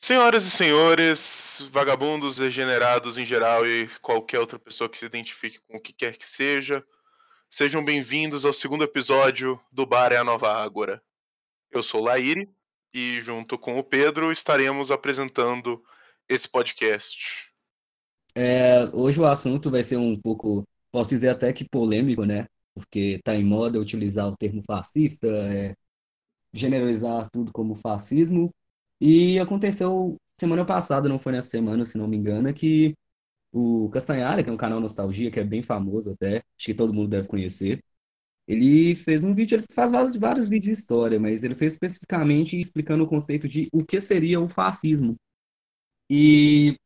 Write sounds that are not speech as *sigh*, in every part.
Senhoras e senhores, vagabundos, degenerados em geral e qualquer outra pessoa que se identifique com o que quer que seja, sejam bem-vindos ao segundo episódio do Bar é a Nova Ágora. Eu sou Laíri e, junto com o Pedro, estaremos apresentando esse podcast. É, hoje o assunto vai ser um pouco, posso dizer até que polêmico, né? Porque tá em moda utilizar o termo fascista, é, generalizar tudo como fascismo. E aconteceu semana passada, não foi nessa semana, se não me engano, que o Castanhari, que é um canal Nostalgia, que é bem famoso até, acho que todo mundo deve conhecer, ele fez um vídeo, ele faz vários, vários vídeos de história, mas ele fez especificamente explicando o conceito de o que seria o fascismo. E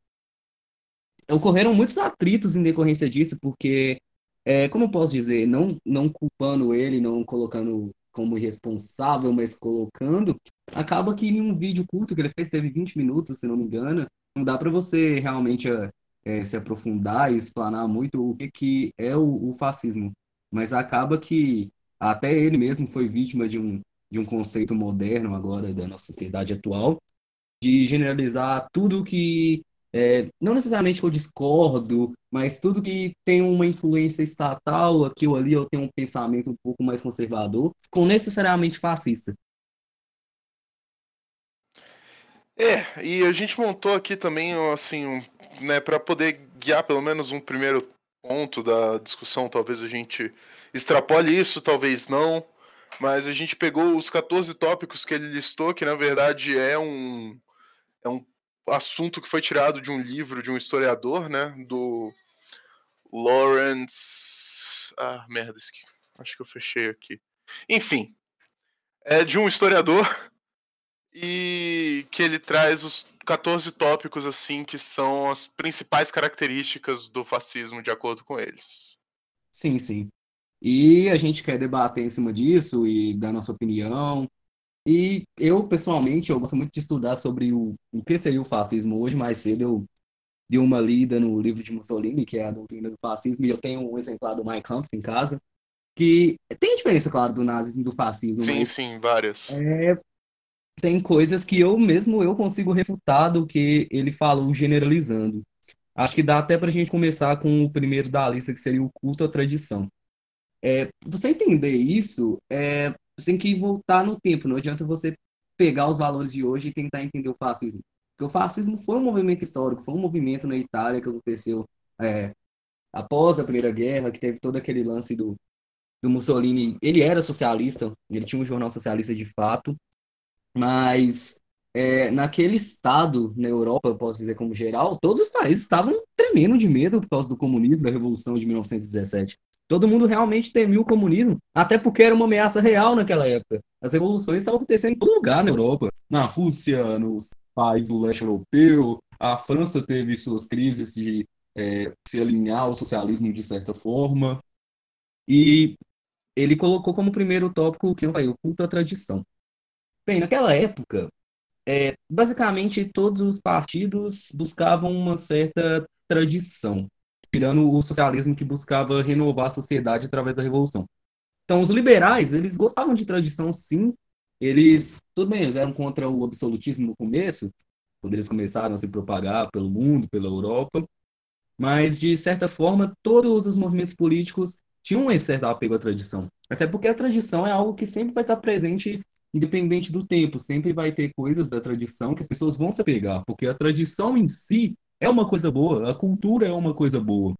ocorreram muitos atritos em decorrência disso, porque, é, como eu posso dizer, não, não culpando ele, não colocando como irresponsável, mas colocando, acaba que em um vídeo curto que ele fez, teve 20 minutos, se não me engano, não dá para você realmente é, se aprofundar e explanar muito o que, que é o, o, fascismo. Mas acaba que até ele mesmo foi vítima de um, de um conceito moderno agora da nossa sociedade atual, de generalizar tudo que é, não necessariamente que eu discordo, mas tudo que tem uma influência estatal, aqui ou ali, eu tenho um pensamento um pouco mais conservador, com necessariamente fascista. É, e a gente montou aqui também, assim, um, né, para poder guiar pelo menos um primeiro ponto da discussão, talvez a gente extrapole isso, talvez não, mas a gente pegou os 14 tópicos que ele listou, que na verdade é um, é um assunto que foi tirado de um livro de um historiador, né? Do Lawrence. Ah, merda, acho que eu fechei aqui. Enfim, é de um historiador e que ele traz os 14 tópicos assim que são as principais características do fascismo de acordo com eles. Sim, sim. E a gente quer debater em cima disso e dar nossa opinião e eu, pessoalmente, eu gosto muito de estudar sobre o, o que seria o fascismo. Hoje, mais cedo, eu dei uma lida no livro de Mussolini, que é a doutrina do fascismo, e eu tenho um exemplar do Mein Kampf em casa, que tem diferença, claro, do nazismo e do fascismo. Sim, sim, várias. É, tem coisas que eu mesmo eu consigo refutar do que ele falou generalizando. Acho que dá até para a gente começar com o primeiro da lista, que seria o culto à tradição. É, você entender isso, é, você tem que voltar no tempo. Não adianta você pegar os valores de hoje e tentar entender o fascismo. Porque o fascismo foi um movimento histórico, foi um movimento na Itália que aconteceu é, após a Primeira Guerra, que teve todo aquele lance do, do Mussolini. Ele era socialista, ele tinha um jornal socialista de fato, mas é, naquele estado, na Europa, eu posso dizer como geral, todos os países estavam tremendo de medo por causa do comunismo, da Revolução de 1917. Todo mundo realmente temia o comunismo, até porque era uma ameaça real naquela época. As revoluções estavam acontecendo em todo lugar na Europa. Na Rússia, nos países do leste europeu, a França teve suas crises de é, se alinhar ao socialismo de certa forma. E ele colocou como primeiro tópico que falei, o culto à tradição. Bem, naquela época, é, basicamente todos os partidos buscavam uma certa tradição tirando o socialismo que buscava renovar a sociedade através da revolução. Então, os liberais, eles gostavam de tradição, sim. Eles, tudo bem, eles eram contra o absolutismo no começo, quando eles começaram a se propagar pelo mundo, pela Europa. Mas, de certa forma, todos os movimentos políticos tinham um certo apego à tradição. Até porque a tradição é algo que sempre vai estar presente, independente do tempo. Sempre vai ter coisas da tradição que as pessoas vão se apegar, porque a tradição em si é uma coisa boa, a cultura é uma coisa boa.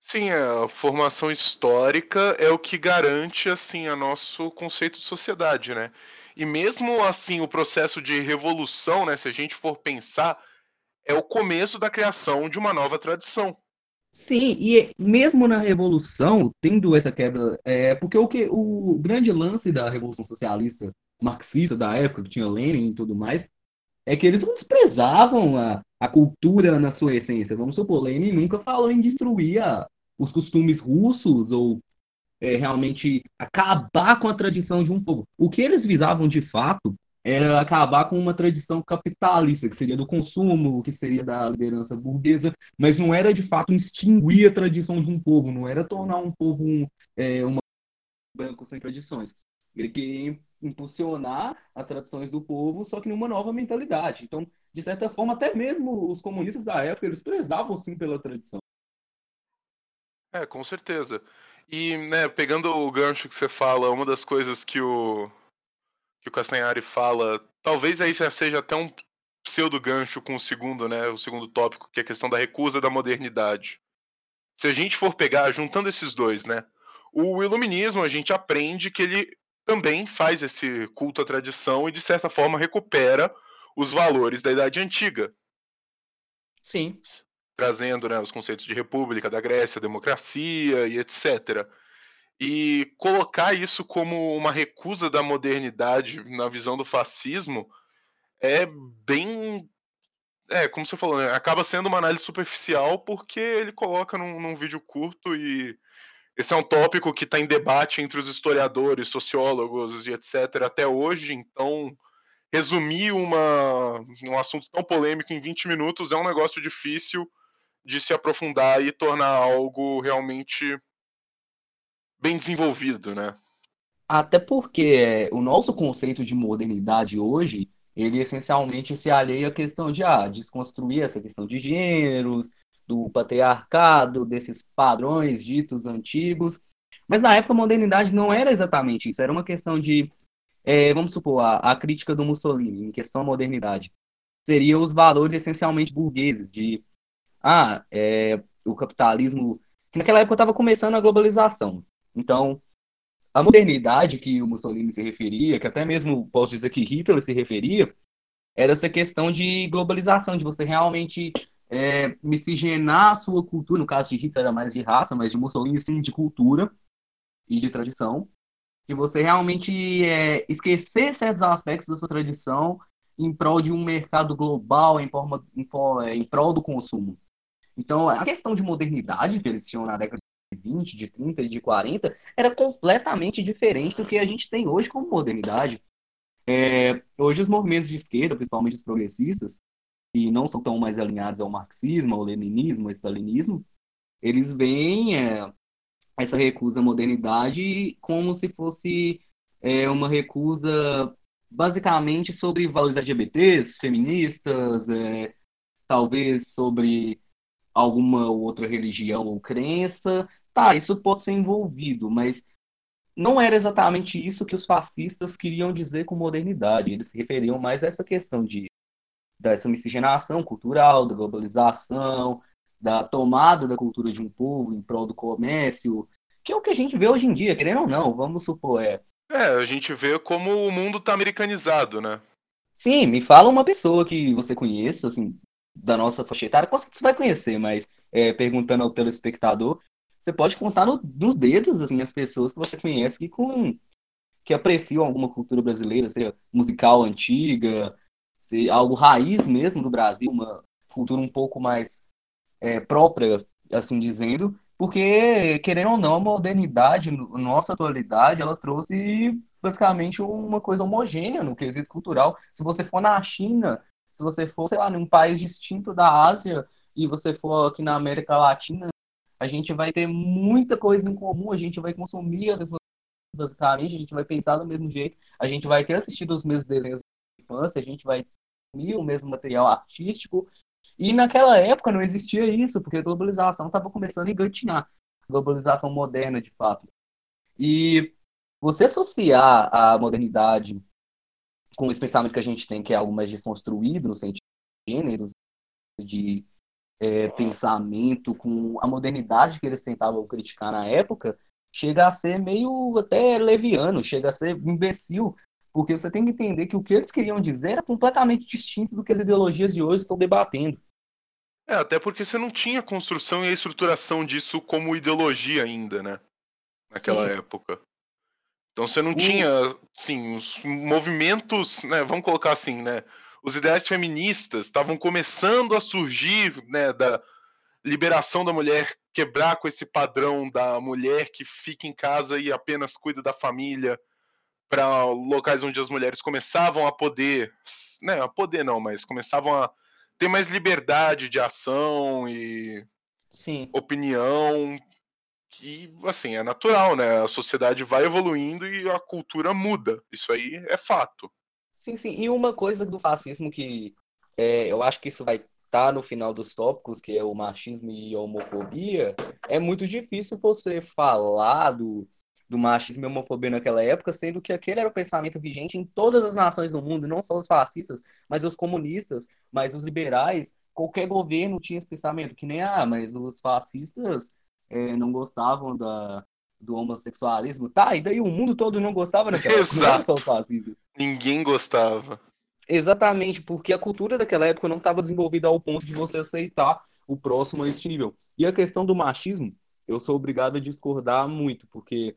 Sim, a formação histórica é o que garante assim a nosso conceito de sociedade, né? E mesmo assim o processo de revolução, né, se a gente for pensar, é o começo da criação de uma nova tradição. Sim, e mesmo na revolução, tendo essa quebra, é porque o que o grande lance da revolução socialista marxista da época, que tinha Lenin e tudo mais, é que eles não desprezavam a, a cultura na sua essência. Vamos supor, Lenin nunca falou em destruir a, os costumes russos ou é, realmente acabar com a tradição de um povo. O que eles visavam de fato era acabar com uma tradição capitalista, que seria do consumo, que seria da liderança burguesa, mas não era de fato extinguir a tradição de um povo, não era tornar um povo um, é, uma branco sem tradições. Ele queria impulsionar as tradições do povo, só que numa nova mentalidade. Então, de certa forma, até mesmo os comunistas da época, eles prezavam sim pela tradição. É, com certeza. E, né, pegando o gancho que você fala, uma das coisas que o que o Castanhari fala, talvez aí já seja até um pseudo gancho com o segundo, né, o segundo tópico, que é a questão da recusa da modernidade. Se a gente for pegar, juntando esses dois, né, o iluminismo a gente aprende que ele também faz esse culto à tradição e de certa forma recupera os valores da Idade Antiga. Sim. Trazendo né, os conceitos de república da Grécia, democracia e etc. E colocar isso como uma recusa da modernidade na visão do fascismo é bem. É, como você falou, né? acaba sendo uma análise superficial porque ele coloca num, num vídeo curto e esse é um tópico que está em debate entre os historiadores, sociólogos e etc. até hoje, então resumir uma, um assunto tão polêmico em 20 minutos é um negócio difícil de se aprofundar e tornar algo realmente bem desenvolvido, né? Até porque o nosso conceito de modernidade hoje, ele essencialmente se alheia à questão de ah, desconstruir essa questão de gêneros, do patriarcado, desses padrões ditos antigos. Mas na época a modernidade não era exatamente isso, era uma questão de, é, vamos supor, a, a crítica do Mussolini em questão à modernidade. Seria os valores essencialmente burgueses, de, ah, é, o capitalismo, que naquela época estava começando a globalização. Então, a modernidade que o Mussolini se referia, que até mesmo posso dizer que Hitler se referia, era essa questão de globalização, de você realmente é, miscigenar a sua cultura, no caso de Hitler era mais de raça, mas de Mussolini sim de cultura e de tradição, de você realmente é, esquecer certos aspectos da sua tradição em prol de um mercado global, em, forma, em, em prol do consumo. Então, a questão de modernidade que eles tinham na década 20, de 30 e de 40, era completamente diferente do que a gente tem hoje como modernidade. É, hoje os movimentos de esquerda, principalmente os progressistas, que não são tão mais alinhados ao marxismo, ao leninismo, ao stalinismo, eles veem é, essa recusa à modernidade como se fosse é, uma recusa basicamente sobre valores LGBTs, feministas, é, talvez sobre alguma outra religião ou crença. Tá, isso pode ser envolvido, mas não era exatamente isso que os fascistas queriam dizer com modernidade. Eles se referiam mais a essa questão de dessa miscigenação cultural, da globalização, da tomada da cultura de um povo em prol do comércio, que é o que a gente vê hoje em dia, querendo ou não, vamos supor, é. É, a gente vê como o mundo tá americanizado, né? Sim, me fala uma pessoa que você conheça, assim, da nossa faixa etária, com certeza você vai conhecer, mas é, perguntando ao telespectador, você pode contar no, nos dedos assim as pessoas que você conhece que com que apreciam alguma cultura brasileira, seja musical antiga, se algo raiz mesmo do Brasil, uma cultura um pouco mais é, própria, assim dizendo, porque querendo ou não, a modernidade, nossa atualidade, ela trouxe basicamente uma coisa homogênea no quesito cultural. Se você for na China, se você for, sei lá, num país distinto da Ásia e você for aqui na América Latina, a gente vai ter muita coisa em comum, a gente vai consumir as mesmas basicamente, a gente vai pensar do mesmo jeito, a gente vai ter assistido os mesmos desenhos da infância, a gente vai o mesmo material artístico. E naquela época não existia isso, porque a globalização estava começando a engatinhar. Globalização moderna, de fato. E você associar a modernidade com esse pensamento que a gente tem, que é algo mais desconstruído no sentido de gêneros, de é, pensamento, com a modernidade que eles tentavam criticar na época, chega a ser meio até leviano, chega a ser imbecil, porque você tem que entender que o que eles queriam dizer era completamente distinto do que as ideologias de hoje estão debatendo. É, até porque você não tinha a construção e a estruturação disso como ideologia ainda, né? Naquela Sim. época. Então você não tinha, sim, os movimentos, né, vamos colocar assim, né, os ideais feministas estavam começando a surgir, né, da liberação da mulher, quebrar com esse padrão da mulher que fica em casa e apenas cuida da família, para locais onde as mulheres começavam a poder, né, a poder não, mas começavam a ter mais liberdade de ação e Sim. opinião que, assim, é natural, né? A sociedade vai evoluindo e a cultura muda. Isso aí é fato. Sim, sim. E uma coisa do fascismo que é, eu acho que isso vai estar tá no final dos tópicos, que é o machismo e a homofobia, é muito difícil você falar do, do machismo e homofobia naquela época, sendo que aquele era o pensamento vigente em todas as nações do mundo, não só os fascistas, mas os comunistas, mas os liberais, qualquer governo tinha esse pensamento, que nem, ah, mas os fascistas é, não gostavam da, do homossexualismo. Tá, e daí o mundo todo não gostava naquela época. Ninguém gostava. Exatamente, porque a cultura daquela época não estava desenvolvida ao ponto de você aceitar o próximo a este nível. E a questão do machismo, eu sou obrigado a discordar muito, porque,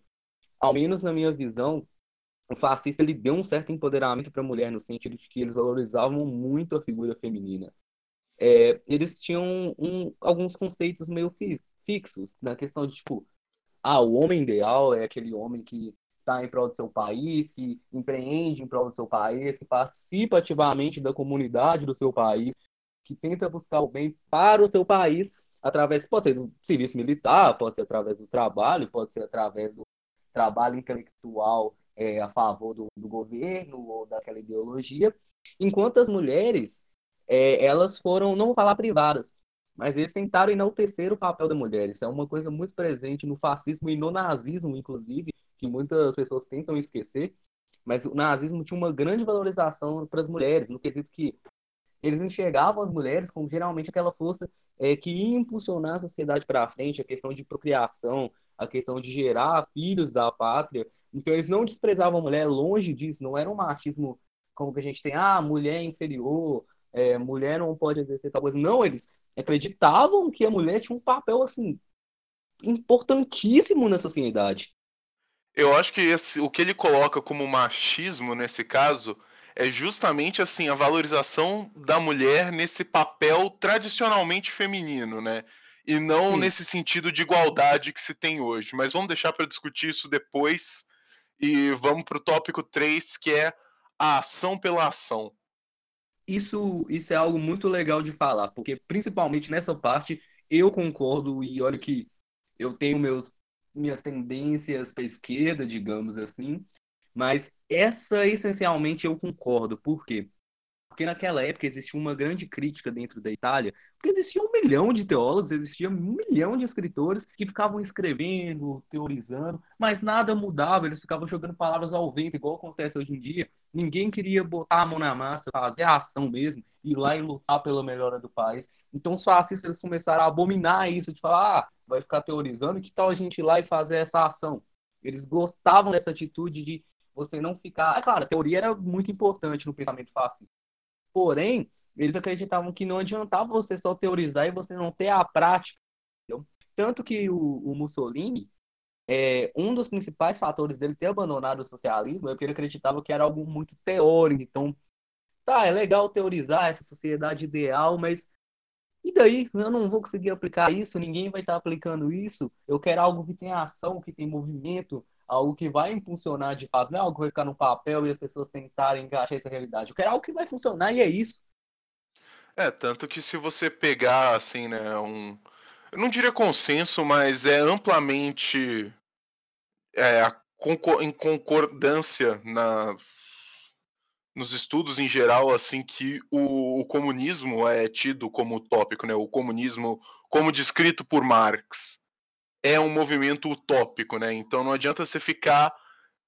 ao menos na minha visão, o fascista ele deu um certo empoderamento para a mulher, no sentido de que eles valorizavam muito a figura feminina. É, eles tinham um, alguns conceitos meio fixos, na questão de, tipo, ah, o homem ideal é aquele homem que está em prol do seu país, que empreende em prol do seu país, que participa ativamente da comunidade do seu país, que tenta buscar o bem para o seu país através, pode ser do serviço militar, pode ser através do trabalho, pode ser através do trabalho intelectual é, a favor do, do, governo ou daquela ideologia, enquanto as mulheres, é, elas foram, não vou falar privadas, mas eles tentaram enaltecer o papel da mulher. Isso é uma coisa muito presente no fascismo e no nazismo, inclusive, que muitas pessoas tentam esquecer. Mas o nazismo tinha uma grande valorização para as mulheres, no quesito que eles enxergavam as mulheres como geralmente aquela força é, que ia impulsionar a sociedade para frente, a questão de procriação, a questão de gerar filhos da pátria. Então eles não desprezavam a mulher, longe disso, não era um machismo como que a gente tem, ah, mulher é inferior, é, mulher não pode exercer tal coisa. Não, eles acreditavam que a mulher tinha um papel assim importantíssimo na sociedade. Eu acho que esse, o que ele coloca como machismo nesse caso é justamente assim a valorização da mulher nesse papel tradicionalmente feminino, né? E não Sim. nesse sentido de igualdade que se tem hoje. Mas vamos deixar para discutir isso depois e vamos para o tópico 3, que é a ação pela ação isso, isso é algo muito legal de falar, porque principalmente nessa parte eu concordo e olha que eu tenho meus, minhas tendências para esquerda, digamos assim, mas essa essencialmente eu concordo. Por quê? Porque naquela época existia uma grande crítica dentro da Itália, porque existia um milhão de teólogos, existia um milhão de escritores que ficavam escrevendo, teorizando, mas nada mudava, eles ficavam jogando palavras ao vento, igual acontece hoje em dia. Ninguém queria botar a mão na massa, fazer a ação mesmo, ir lá e lutar pela melhora do país. Então os fascistas começaram a abominar isso, de falar, ah, vai ficar teorizando, que tal a gente ir lá e fazer essa ação? Eles gostavam dessa atitude de você não ficar. É claro, a teoria era muito importante no pensamento fascista. Porém, eles acreditavam que não adiantava você só teorizar e você não ter a prática. Entendeu? Tanto que o, o Mussolini, é, um dos principais fatores dele ter abandonado o socialismo é porque ele acreditava que era algo muito teórico. Então, tá, é legal teorizar essa sociedade ideal, mas e daí? Eu não vou conseguir aplicar isso, ninguém vai estar aplicando isso. Eu quero algo que tenha ação, que tenha movimento, algo que vai impulsionar de fato, não é algo que vai ficar no papel e as pessoas tentarem encaixar essa realidade. Eu quero algo que vai funcionar e é isso. É, tanto que se você pegar, assim, né, um. Eu não diria consenso, mas é amplamente. É, em concordância na, nos estudos em geral, assim, que o, o, comunismo é tido como utópico, né? O comunismo, como descrito por Marx, é um movimento utópico, né? Então não adianta você ficar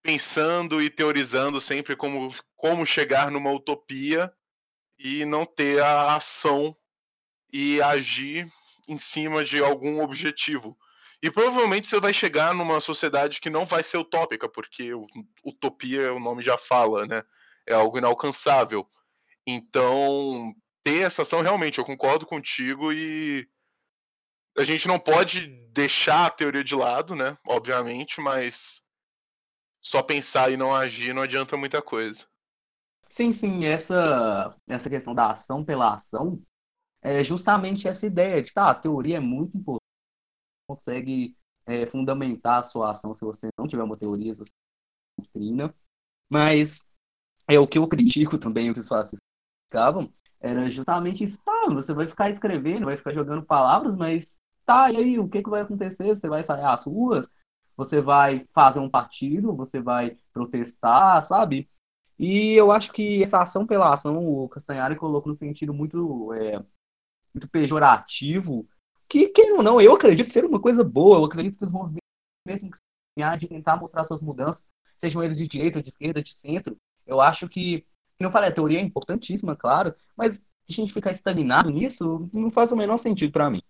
pensando e teorizando sempre como, como chegar numa utopia e não ter a ação e agir em cima de algum objetivo. E provavelmente você vai chegar numa sociedade que não vai ser utópica, porque utopia, o nome já fala, né? É algo inalcançável. Então, ter essa ação, realmente, eu concordo contigo e a gente não pode deixar a teoria de lado, né? Obviamente, mas só pensar e não agir não adianta muita coisa. Sim, sim, essa, essa questão da ação pela ação é justamente essa ideia de, tá, a teoria é muito importante, consegue é, fundamentar a sua ação se você não tiver uma teoria, se você não doutrina, mas é o que eu critico também, o que os fascistas ficavam, era justamente isso, tá, você vai ficar escrevendo, vai ficar jogando palavras, mas tá, e aí, o que, que vai acontecer? Você vai sair às ruas? Você vai fazer um partido? Você vai protestar, sabe? E eu acho que essa ação pela ação, o Castanhari colocou no sentido muito, é, muito pejorativo, que, quem ou não, eu acredito ser uma coisa boa, eu acredito que os movimentos, mesmo que de tentar mostrar suas mudanças, sejam eles de direita, de esquerda, de centro, eu acho que, como eu falei, a teoria é importantíssima, claro, mas a gente ficar estagnado nisso não faz o menor sentido para mim.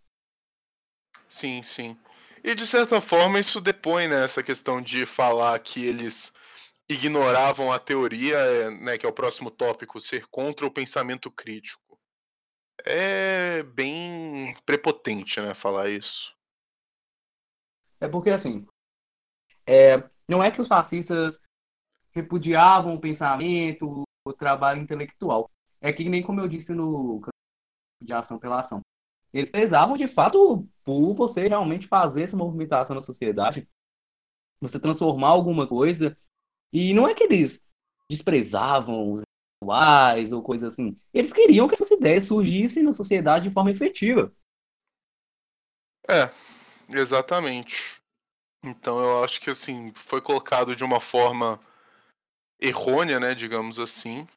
Sim, sim. E de certa forma isso depõe né, questão de falar que eles ignoravam a teoria, né, que é o próximo tópico, ser contra o pensamento crítico. É bem prepotente, né, falar isso. É porque assim, é, não é que os fascistas repudiavam o pensamento, o trabalho intelectual. É que nem como eu disse no de ação pela ação. Eles prezavam de fato por você realmente fazer essa movimentação na sociedade, você transformar alguma coisa. E não é que eles desprezavam os intelectuais ou coisa assim. Eles queriam que essas ideias surgissem na sociedade de forma efetiva. É, exatamente. Então eu acho que assim, foi colocado de uma forma errônea, né, digamos assim.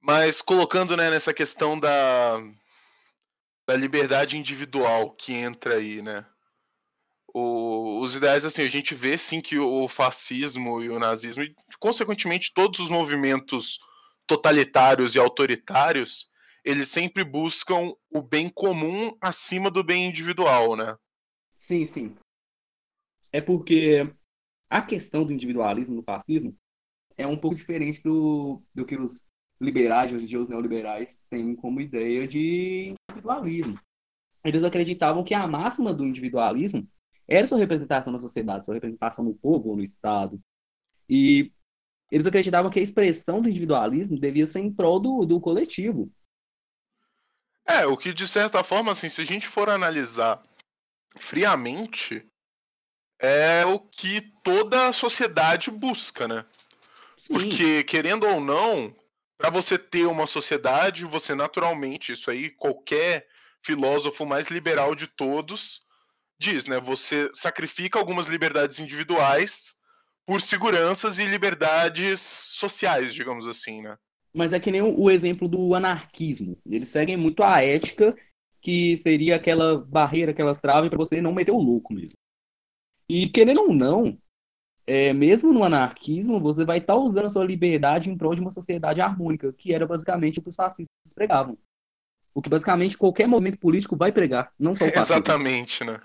Mas colocando, né, nessa questão da da liberdade individual que entra aí, né? O, os ideais, assim, a gente vê sim que o fascismo e o nazismo, e consequentemente todos os movimentos totalitários e autoritários, eles sempre buscam o bem comum acima do bem individual, né? Sim, sim. É porque a questão do individualismo no fascismo é um pouco diferente do, do que os liberais, hoje em dia os neoliberais, têm como ideia de individualismo. Eles acreditavam que a máxima do individualismo era sua representação na sociedade, sua representação no povo ou no Estado. E eles acreditavam que a expressão do individualismo devia ser em prol do, do coletivo. É, o que de certa forma, assim, se a gente for analisar friamente, é o que toda a sociedade busca, né? Sim. Porque, querendo ou não, para você ter uma sociedade, você naturalmente, isso aí qualquer filósofo mais liberal de todos diz, né? Você sacrifica algumas liberdades individuais por seguranças e liberdades sociais, digamos assim, né? Mas é que nem o exemplo do anarquismo. Eles seguem muito a ética, que seria aquela barreira, aquela trave para você não meter o louco mesmo. E querendo ou não, é, mesmo no anarquismo, você vai estar tá usando a sua liberdade em prol de uma sociedade harmônica, que era basicamente o que os fascistas pregavam. O que basicamente qualquer movimento político vai pregar, não só o *laughs* fascismo. Exatamente, né?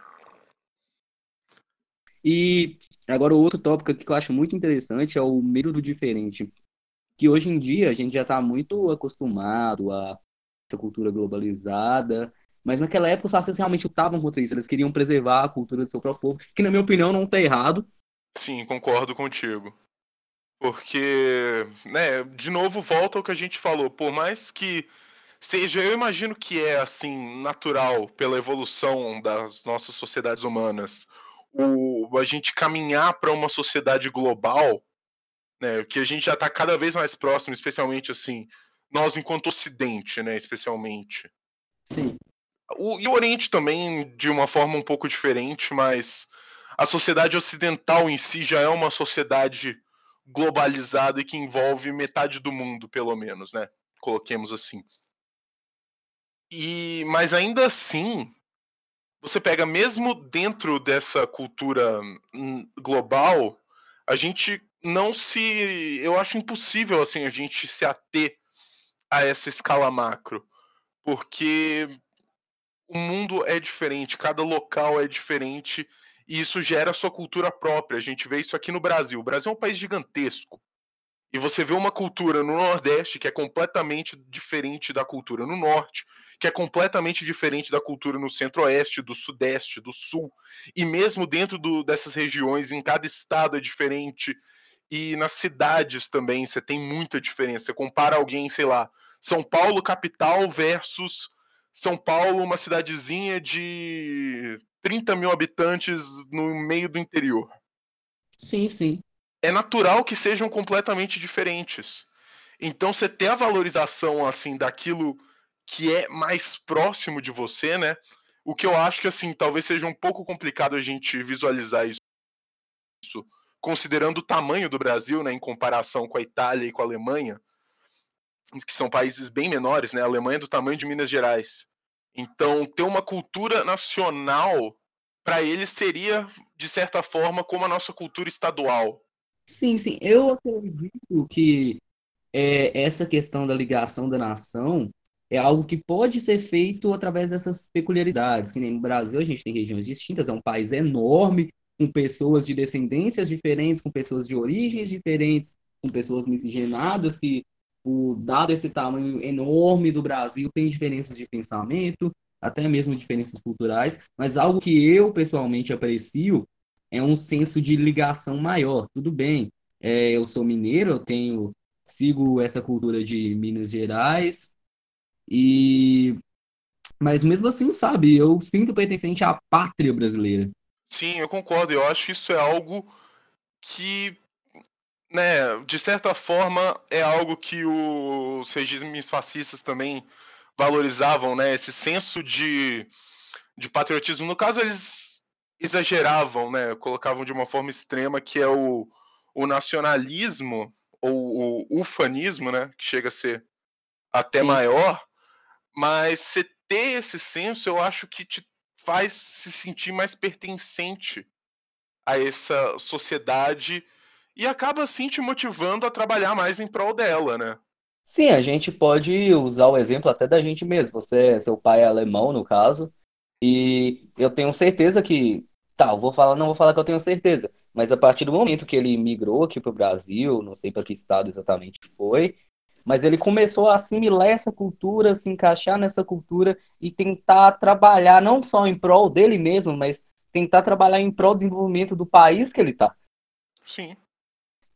E agora o outro tópico que eu acho muito interessante é o medo do diferente. Que hoje em dia a gente já está muito acostumado a essa cultura globalizada, mas naquela época os fascistas realmente lutavam contra isso, eles queriam preservar a cultura do seu próprio povo, que na minha opinião não está errado, Sim, concordo contigo. Porque, né, de novo volta ao que a gente falou, por mais que seja, eu imagino que é assim natural pela evolução das nossas sociedades humanas, o a gente caminhar para uma sociedade global, né, que a gente já está cada vez mais próximo, especialmente assim, nós enquanto Ocidente, né, especialmente. Sim. O, e o Oriente também de uma forma um pouco diferente, mas a sociedade ocidental em si já é uma sociedade globalizada e que envolve metade do mundo, pelo menos, né? Coloquemos assim. E mas ainda assim, você pega mesmo dentro dessa cultura hum, global, a gente não se, eu acho impossível assim a gente se ater a essa escala macro, porque o mundo é diferente, cada local é diferente e isso gera sua cultura própria. A gente vê isso aqui no Brasil. O Brasil é um país gigantesco. E você vê uma cultura no Nordeste que é completamente diferente da cultura no Norte, que é completamente diferente da cultura no Centro-Oeste, do Sudeste, do Sul. E mesmo dentro do, dessas regiões, em cada estado é diferente. E nas cidades também você tem muita diferença. Você compara alguém, sei lá, São Paulo capital versus São Paulo, uma cidadezinha de 30 mil habitantes no meio do interior. Sim, sim. É natural que sejam completamente diferentes. Então você ter a valorização assim daquilo que é mais próximo de você, né? O que eu acho que, assim, talvez seja um pouco complicado a gente visualizar isso, considerando o tamanho do Brasil, né, em comparação com a Itália e com a Alemanha, que são países bem menores, né? A Alemanha é do tamanho de Minas Gerais. Então, ter uma cultura nacional para eles seria, de certa forma, como a nossa cultura estadual. Sim, sim. Eu acredito que é, essa questão da ligação da nação é algo que pode ser feito através dessas peculiaridades, que nem no Brasil a gente tem regiões distintas, é um país enorme, com pessoas de descendências diferentes, com pessoas de origens diferentes, com pessoas miscigenadas, que, o, dado esse tamanho enorme do Brasil, tem diferenças de pensamento, até mesmo diferenças culturais, mas algo que eu pessoalmente aprecio é um senso de ligação maior. Tudo bem, é, eu sou mineiro, eu tenho sigo essa cultura de Minas Gerais, e mas mesmo assim, sabe, eu sinto pertencente à pátria brasileira. Sim, eu concordo. Eu acho que isso é algo que, né, de certa forma, é algo que os regimes fascistas também valorizavam, né? Esse senso de, de patriotismo. No caso, eles exageravam, né? Colocavam de uma forma extrema que é o, o nacionalismo ou o ufanismo, né? Que chega a ser até Sim. maior mas você ter esse senso, eu acho que te faz se sentir mais pertencente a essa sociedade e acaba assim te motivando a trabalhar mais em prol dela, né? Sim, a gente pode usar o exemplo até da gente mesmo. Você, seu pai é alemão, no caso, e eu tenho certeza que, tá, eu vou falar, não vou falar que eu tenho certeza, mas a partir do momento que ele migrou aqui para o Brasil, não sei para que estado exatamente foi, mas ele começou a assimilar essa cultura, se encaixar nessa cultura e tentar trabalhar não só em prol dele mesmo, mas tentar trabalhar em prol do desenvolvimento do país que ele está. Sim.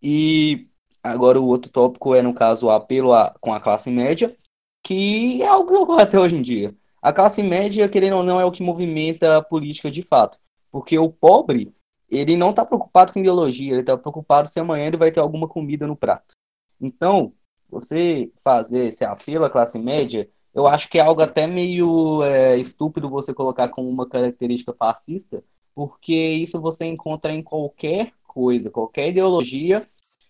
E agora o outro tópico é, no caso, o apelo a, com a classe média, que é algo que ocorre até hoje em dia. A classe média, querendo ou não, é o que movimenta a política de fato. Porque o pobre, ele não está preocupado com ideologia, ele está preocupado se amanhã ele vai ter alguma comida no prato. Então, você fazer esse apelo à classe média, eu acho que é algo até meio é, estúpido você colocar como uma característica fascista, porque isso você encontra em qualquer coisa, qualquer ideologia,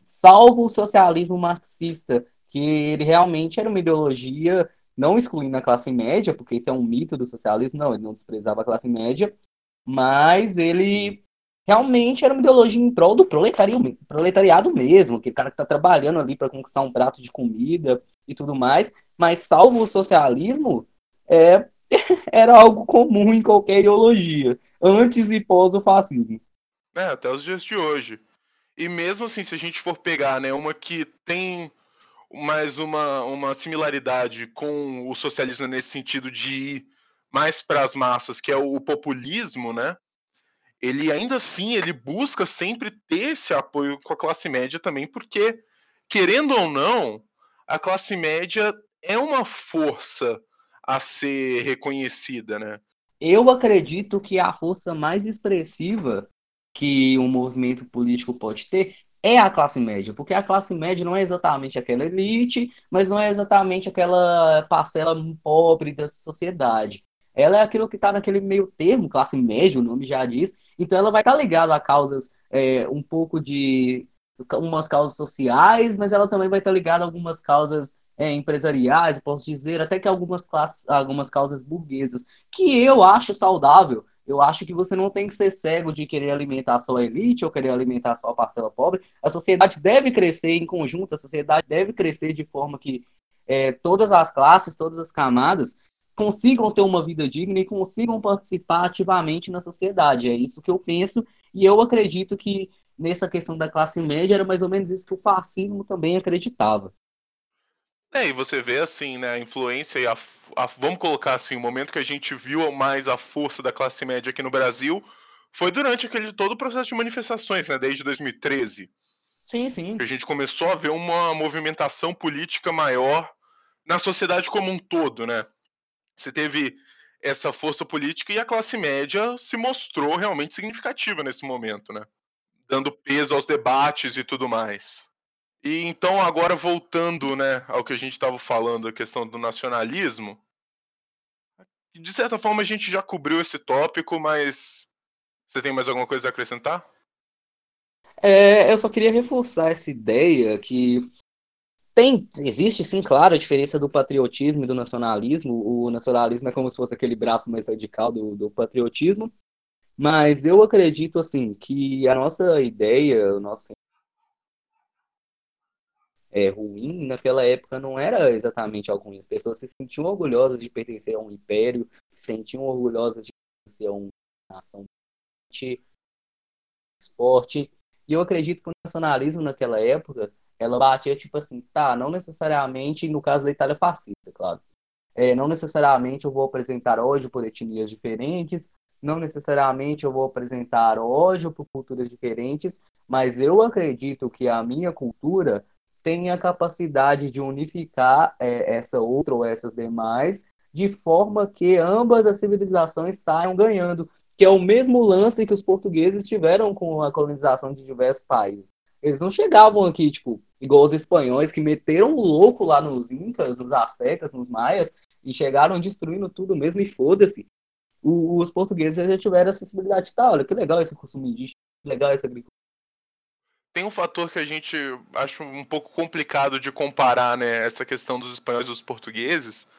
salvo o socialismo marxista, que ele realmente era uma ideologia, não excluindo a classe média, porque isso é um mito do socialismo, não, ele não desprezava a classe média, mas ele realmente era uma ideologia em prol do proletariado mesmo, aquele cara que está trabalhando ali para conquistar um prato de comida e tudo mais, mas salvo o socialismo, é, *laughs* era algo comum em qualquer ideologia, antes e pós o fascismo. É, até os dias de hoje. E mesmo assim, se a gente for pegar, né, uma que tem mais uma, uma similaridade com o socialismo nesse sentido de ir mais para as massas, que é o populismo, né? ele ainda assim ele busca sempre ter esse apoio com a classe média também, porque querendo ou não, a classe média é uma força a ser reconhecida, né? Eu acredito que a força mais expressiva que um movimento político pode ter é a classe média, porque a classe média não é exatamente aquela elite, mas não é exatamente aquela parcela pobre da sociedade ela é aquilo que está naquele meio termo, classe média, o nome já diz, então ela vai estar tá ligada a causas é, um pouco de umas causas sociais, mas ela também vai estar tá ligada a algumas causas é, empresariais, posso dizer, até que algumas classes, algumas causas burguesas, que eu acho saudável. Eu acho que você não tem que ser cego de querer alimentar só a elite ou querer alimentar só a parcela pobre. A sociedade deve crescer em conjunto, a sociedade deve crescer de forma que é, todas as classes, todas as camadas consigam ter uma vida digna e consigam participar ativamente na sociedade. É isso que eu penso, e eu acredito que nessa questão da classe média era mais ou menos isso que o fascismo também acreditava. É, e você vê assim, né, a influência e a, a, vamos colocar assim, o momento que a gente viu mais a força da classe média aqui no Brasil foi durante aquele todo o processo de manifestações, né, desde 2013. Sim, sim. A gente começou a ver uma movimentação política maior na sociedade como um todo, né? Você teve essa força política e a classe média se mostrou realmente significativa nesse momento, né? Dando peso aos debates e tudo mais. E então, agora voltando né, ao que a gente estava falando, a questão do nacionalismo, de certa forma a gente já cobriu esse tópico, mas você tem mais alguma coisa a acrescentar? É, eu só queria reforçar essa ideia que tem, existe sim, claro, a diferença do patriotismo e do nacionalismo. O nacionalismo é como se fosse aquele braço mais radical do, do patriotismo, mas eu acredito assim que a nossa ideia, o nosso é, ruim naquela época não era exatamente algo ruim. As pessoas se sentiam orgulhosas de pertencer a um império, se sentiam orgulhosas de pertencer a uma nação forte. E eu acredito que o nacionalismo naquela época, ela batia tipo assim, tá, não necessariamente no caso da Itália fascista, claro. É, não necessariamente eu vou apresentar ódio por etnias diferentes, não necessariamente eu vou apresentar ódio por culturas diferentes, mas eu acredito que a minha cultura tem a capacidade de unificar é, essa outra ou essas demais, de forma que ambas as civilizações saiam ganhando, que é o mesmo lance que os portugueses tiveram com a colonização de diversos países. Eles não chegavam aqui, tipo, igual os espanhóis que meteram o louco lá nos incas, nos astecas, nos maias, e chegaram destruindo tudo mesmo e foda-se. Os portugueses já tiveram a sensibilidade de tá, olha que legal esse consumo indígena, que legal essa agricultura tem um fator que a gente acha um pouco complicado de comparar, né, essa questão dos espanhóis e dos portugueses,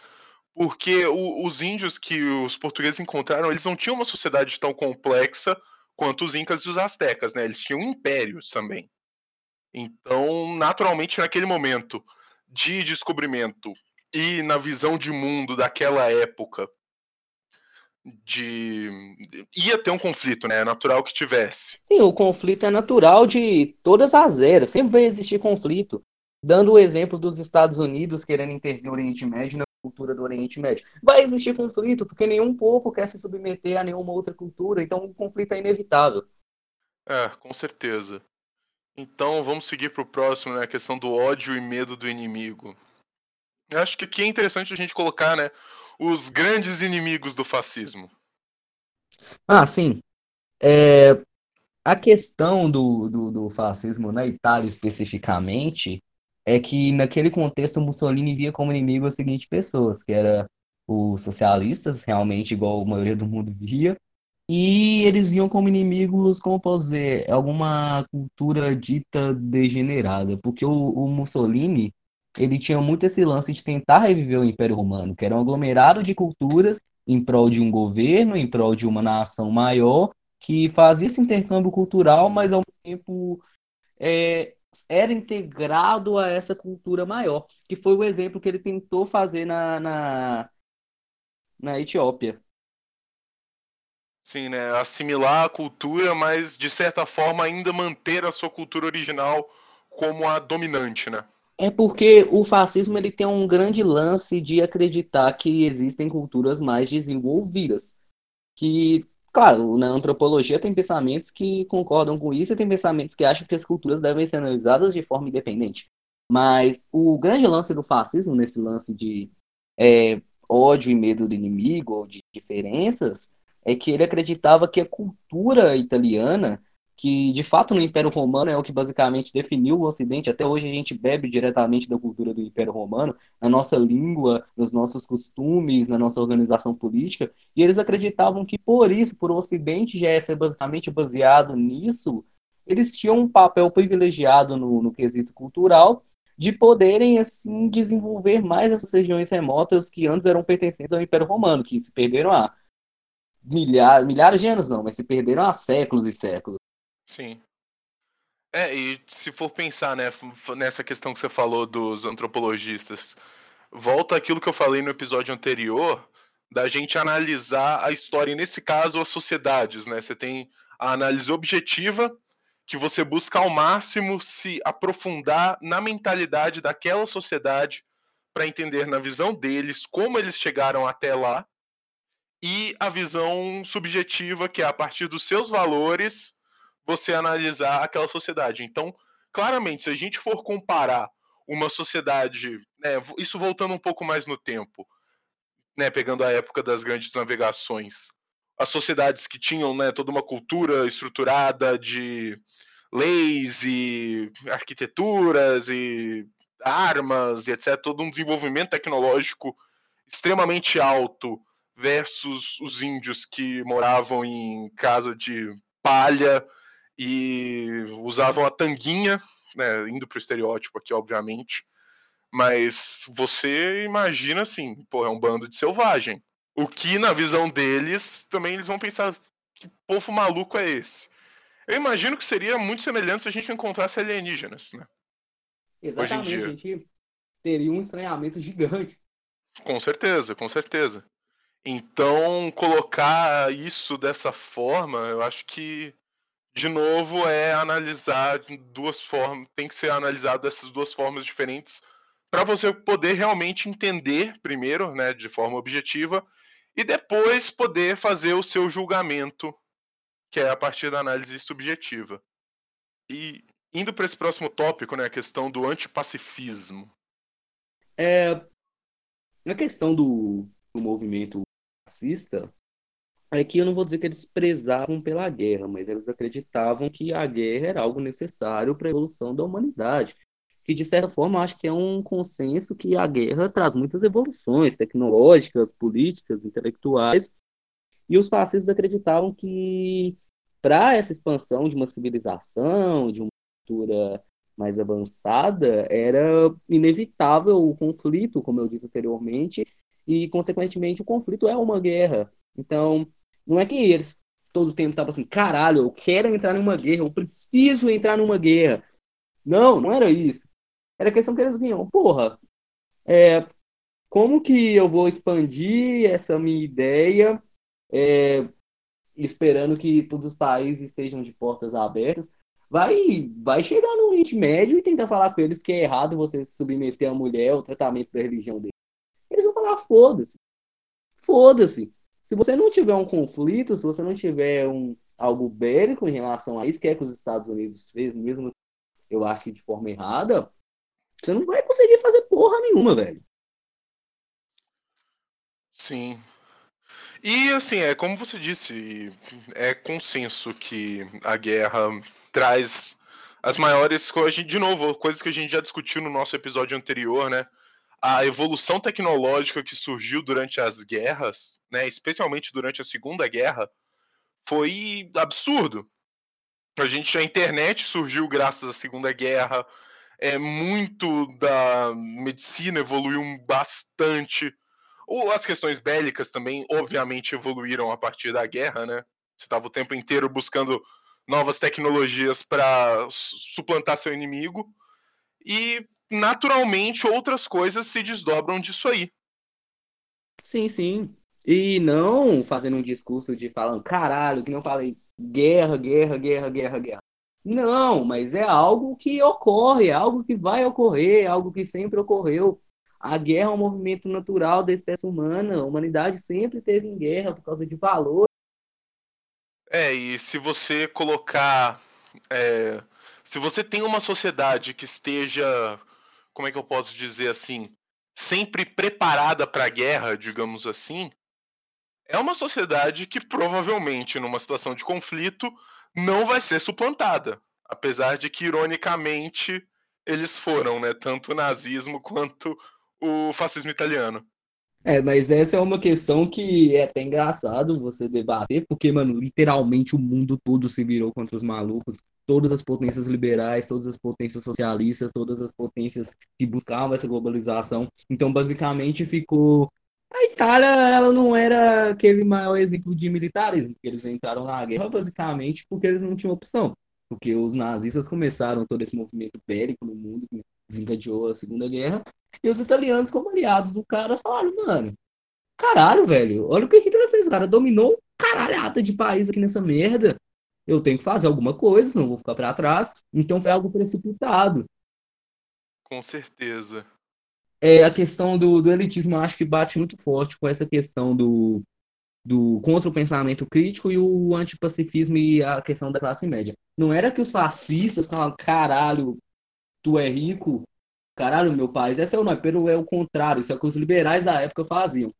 porque o, os índios que os portugueses encontraram, eles não tinham uma sociedade tão complexa quanto os incas e os astecas, né? Eles tinham impérios também. Então, naturalmente, naquele momento de descobrimento e na visão de mundo daquela época, de ia ter um conflito, né? É natural que tivesse. Sim, o conflito é natural de todas as eras, sempre vai existir conflito. Dando o exemplo dos Estados Unidos querendo intervir no Oriente Médio na cultura do Oriente Médio. Vai existir conflito, porque nenhum povo quer se submeter a nenhuma outra cultura, então o conflito é inevitável. É, com certeza. Então vamos seguir para o próximo, né? A questão do ódio e medo do inimigo. Eu acho que aqui é interessante a gente colocar, né? Os grandes inimigos do fascismo? Ah, sim. É, a questão do, do, do fascismo na Itália especificamente é que naquele contexto Mussolini via como inimigo as seguintes pessoas, que era os socialistas, realmente igual a maioria do mundo via, e eles viam como inimigos, como posso dizer, alguma cultura dita degenerada, porque o, o Mussolini ele tinha muito esse lance de tentar reviver o Império Romano, que era um aglomerado de culturas em prol de um governo, em prol de uma nação maior, que fazia esse intercâmbio cultural, mas ao mesmo tempo é, era integrado a essa cultura maior, que foi o exemplo que ele tentou fazer na, na, na Etiópia. Sim, né? Assimilar a cultura, mas de certa forma ainda manter a sua cultura original como a dominante, né? É porque o fascismo ele tem um grande lance de acreditar que existem culturas mais desenvolvidas. Que, claro, na antropologia tem pensamentos que concordam com isso e tem pensamentos que acham que as culturas devem ser analisadas de forma independente. Mas o grande lance do fascismo, nesse lance de é, ódio e medo do inimigo ou de diferenças, é que ele acreditava que a cultura italiana que de fato no Império Romano é o que basicamente definiu o Ocidente. Até hoje a gente bebe diretamente da cultura do Império Romano, na nossa língua, nos nossos costumes, na nossa organização política, e eles acreditavam que por isso, por o Ocidente já ser basicamente baseado nisso, eles tinham um papel privilegiado no, no quesito cultural de poderem assim desenvolver mais essas regiões remotas que antes eram pertencentes ao Império Romano, que se perderam há milhares, milhares de anos não, mas se perderam há séculos e séculos. Sim. É, e se for pensar, né, nessa questão que você falou dos antropologistas, volta aquilo que eu falei no episódio anterior, da gente analisar a história, e nesse caso as sociedades, né? Você tem a análise objetiva, que você busca ao máximo se aprofundar na mentalidade daquela sociedade para entender na visão deles como eles chegaram até lá, e a visão subjetiva, que é a partir dos seus valores você analisar aquela sociedade. Então, claramente, se a gente for comparar uma sociedade, né, isso voltando um pouco mais no tempo, né, pegando a época das grandes navegações, as sociedades que tinham né, toda uma cultura estruturada de leis e arquiteturas e armas e etc., todo um desenvolvimento tecnológico extremamente alto versus os índios que moravam em casa de palha e usavam a tanguinha, né, indo para o estereótipo aqui, obviamente. Mas você imagina assim, pô, é um bando de selvagem. O que, na visão deles, também eles vão pensar: que povo maluco é esse? Eu imagino que seria muito semelhante se a gente encontrasse alienígenas, né? Exatamente, a gente teria um estranhamento gigante. Com certeza, com certeza. Então, colocar isso dessa forma, eu acho que, de novo, é analisar duas formas, tem que ser analisado dessas duas formas diferentes para você poder realmente entender primeiro, né, de forma objetiva, e depois poder fazer o seu julgamento, que é a partir da análise subjetiva. E indo para esse próximo tópico, né, a questão do antipacifismo. É, a questão do, do movimento fascista é que eu não vou dizer que eles prezavam pela guerra, mas eles acreditavam que a guerra era algo necessário para a evolução da humanidade. Que, de certa forma, acho que é um consenso que a guerra traz muitas evoluções tecnológicas, políticas, intelectuais. E os fascistas acreditavam que, para essa expansão de uma civilização, de uma cultura mais avançada, era inevitável o conflito, como eu disse anteriormente, e, consequentemente, o conflito é uma guerra. Então, não é que eles todo tempo estavam assim, caralho, eu quero entrar numa guerra, eu preciso entrar numa guerra. Não, não era isso. Era questão que eles vinham, porra, é, como que eu vou expandir essa minha ideia, é, esperando que todos os países estejam de portas abertas? Vai, vai chegar no Oriente Médio e tentar falar com eles que é errado você submeter a mulher ao tratamento da religião dele. Eles vão falar, foda-se. Foda-se. Se você não tiver um conflito, se você não tiver um, algo bélico em relação a isso, que é que os Estados Unidos fez, mesmo eu acho que de forma errada, você não vai conseguir fazer porra nenhuma, velho. Sim. E assim, é como você disse, é consenso que a guerra traz as maiores coisas, de novo, coisas que a gente já discutiu no nosso episódio anterior, né? A evolução tecnológica que surgiu durante as guerras, né, especialmente durante a Segunda Guerra, foi absurdo. A gente a internet surgiu graças à Segunda Guerra, é muito da medicina evoluiu bastante. Ou as questões bélicas também, obviamente, evoluíram a partir da guerra, né? Você estava o tempo inteiro buscando novas tecnologias para suplantar seu inimigo. E naturalmente outras coisas se desdobram disso aí. Sim, sim. E não fazendo um discurso de falando, caralho, que não falei guerra, guerra, guerra, guerra, guerra. Não, mas é algo que ocorre, é algo que vai ocorrer, é algo que sempre ocorreu. A guerra é um movimento natural da espécie humana. A humanidade sempre teve em guerra por causa de valor. É, e se você colocar. É, se você tem uma sociedade que esteja como é que eu posso dizer assim, sempre preparada para a guerra, digamos assim, é uma sociedade que provavelmente, numa situação de conflito, não vai ser suplantada. Apesar de que, ironicamente, eles foram, né? Tanto o nazismo quanto o fascismo italiano. É, mas essa é uma questão que é até engraçado você debater, porque, mano, literalmente o mundo todo se virou contra os malucos todas as potências liberais, todas as potências socialistas, todas as potências que buscavam essa globalização. Então, basicamente, ficou. A Itália, ela não era aquele maior exemplo de militarismo, porque eles entraram na guerra basicamente porque eles não tinham opção. Porque os nazistas começaram todo esse movimento bélico no mundo, que desencadeou a Segunda Guerra, e os italianos, como aliados do cara, falaram, mano, caralho, velho, olha o que Hitler fez, cara dominou caralhada de país aqui nessa merda eu tenho que fazer alguma coisa, senão vou ficar para trás. Então foi algo precipitado. Com certeza. É, a questão do, do elitismo acho que bate muito forte com essa questão do, do contra o pensamento crítico e o antipacifismo e a questão da classe média. Não era que os fascistas falavam, caralho, tu é rico, caralho, meu país, essa é o não, pelo é o contrário, isso é o que os liberais da época faziam.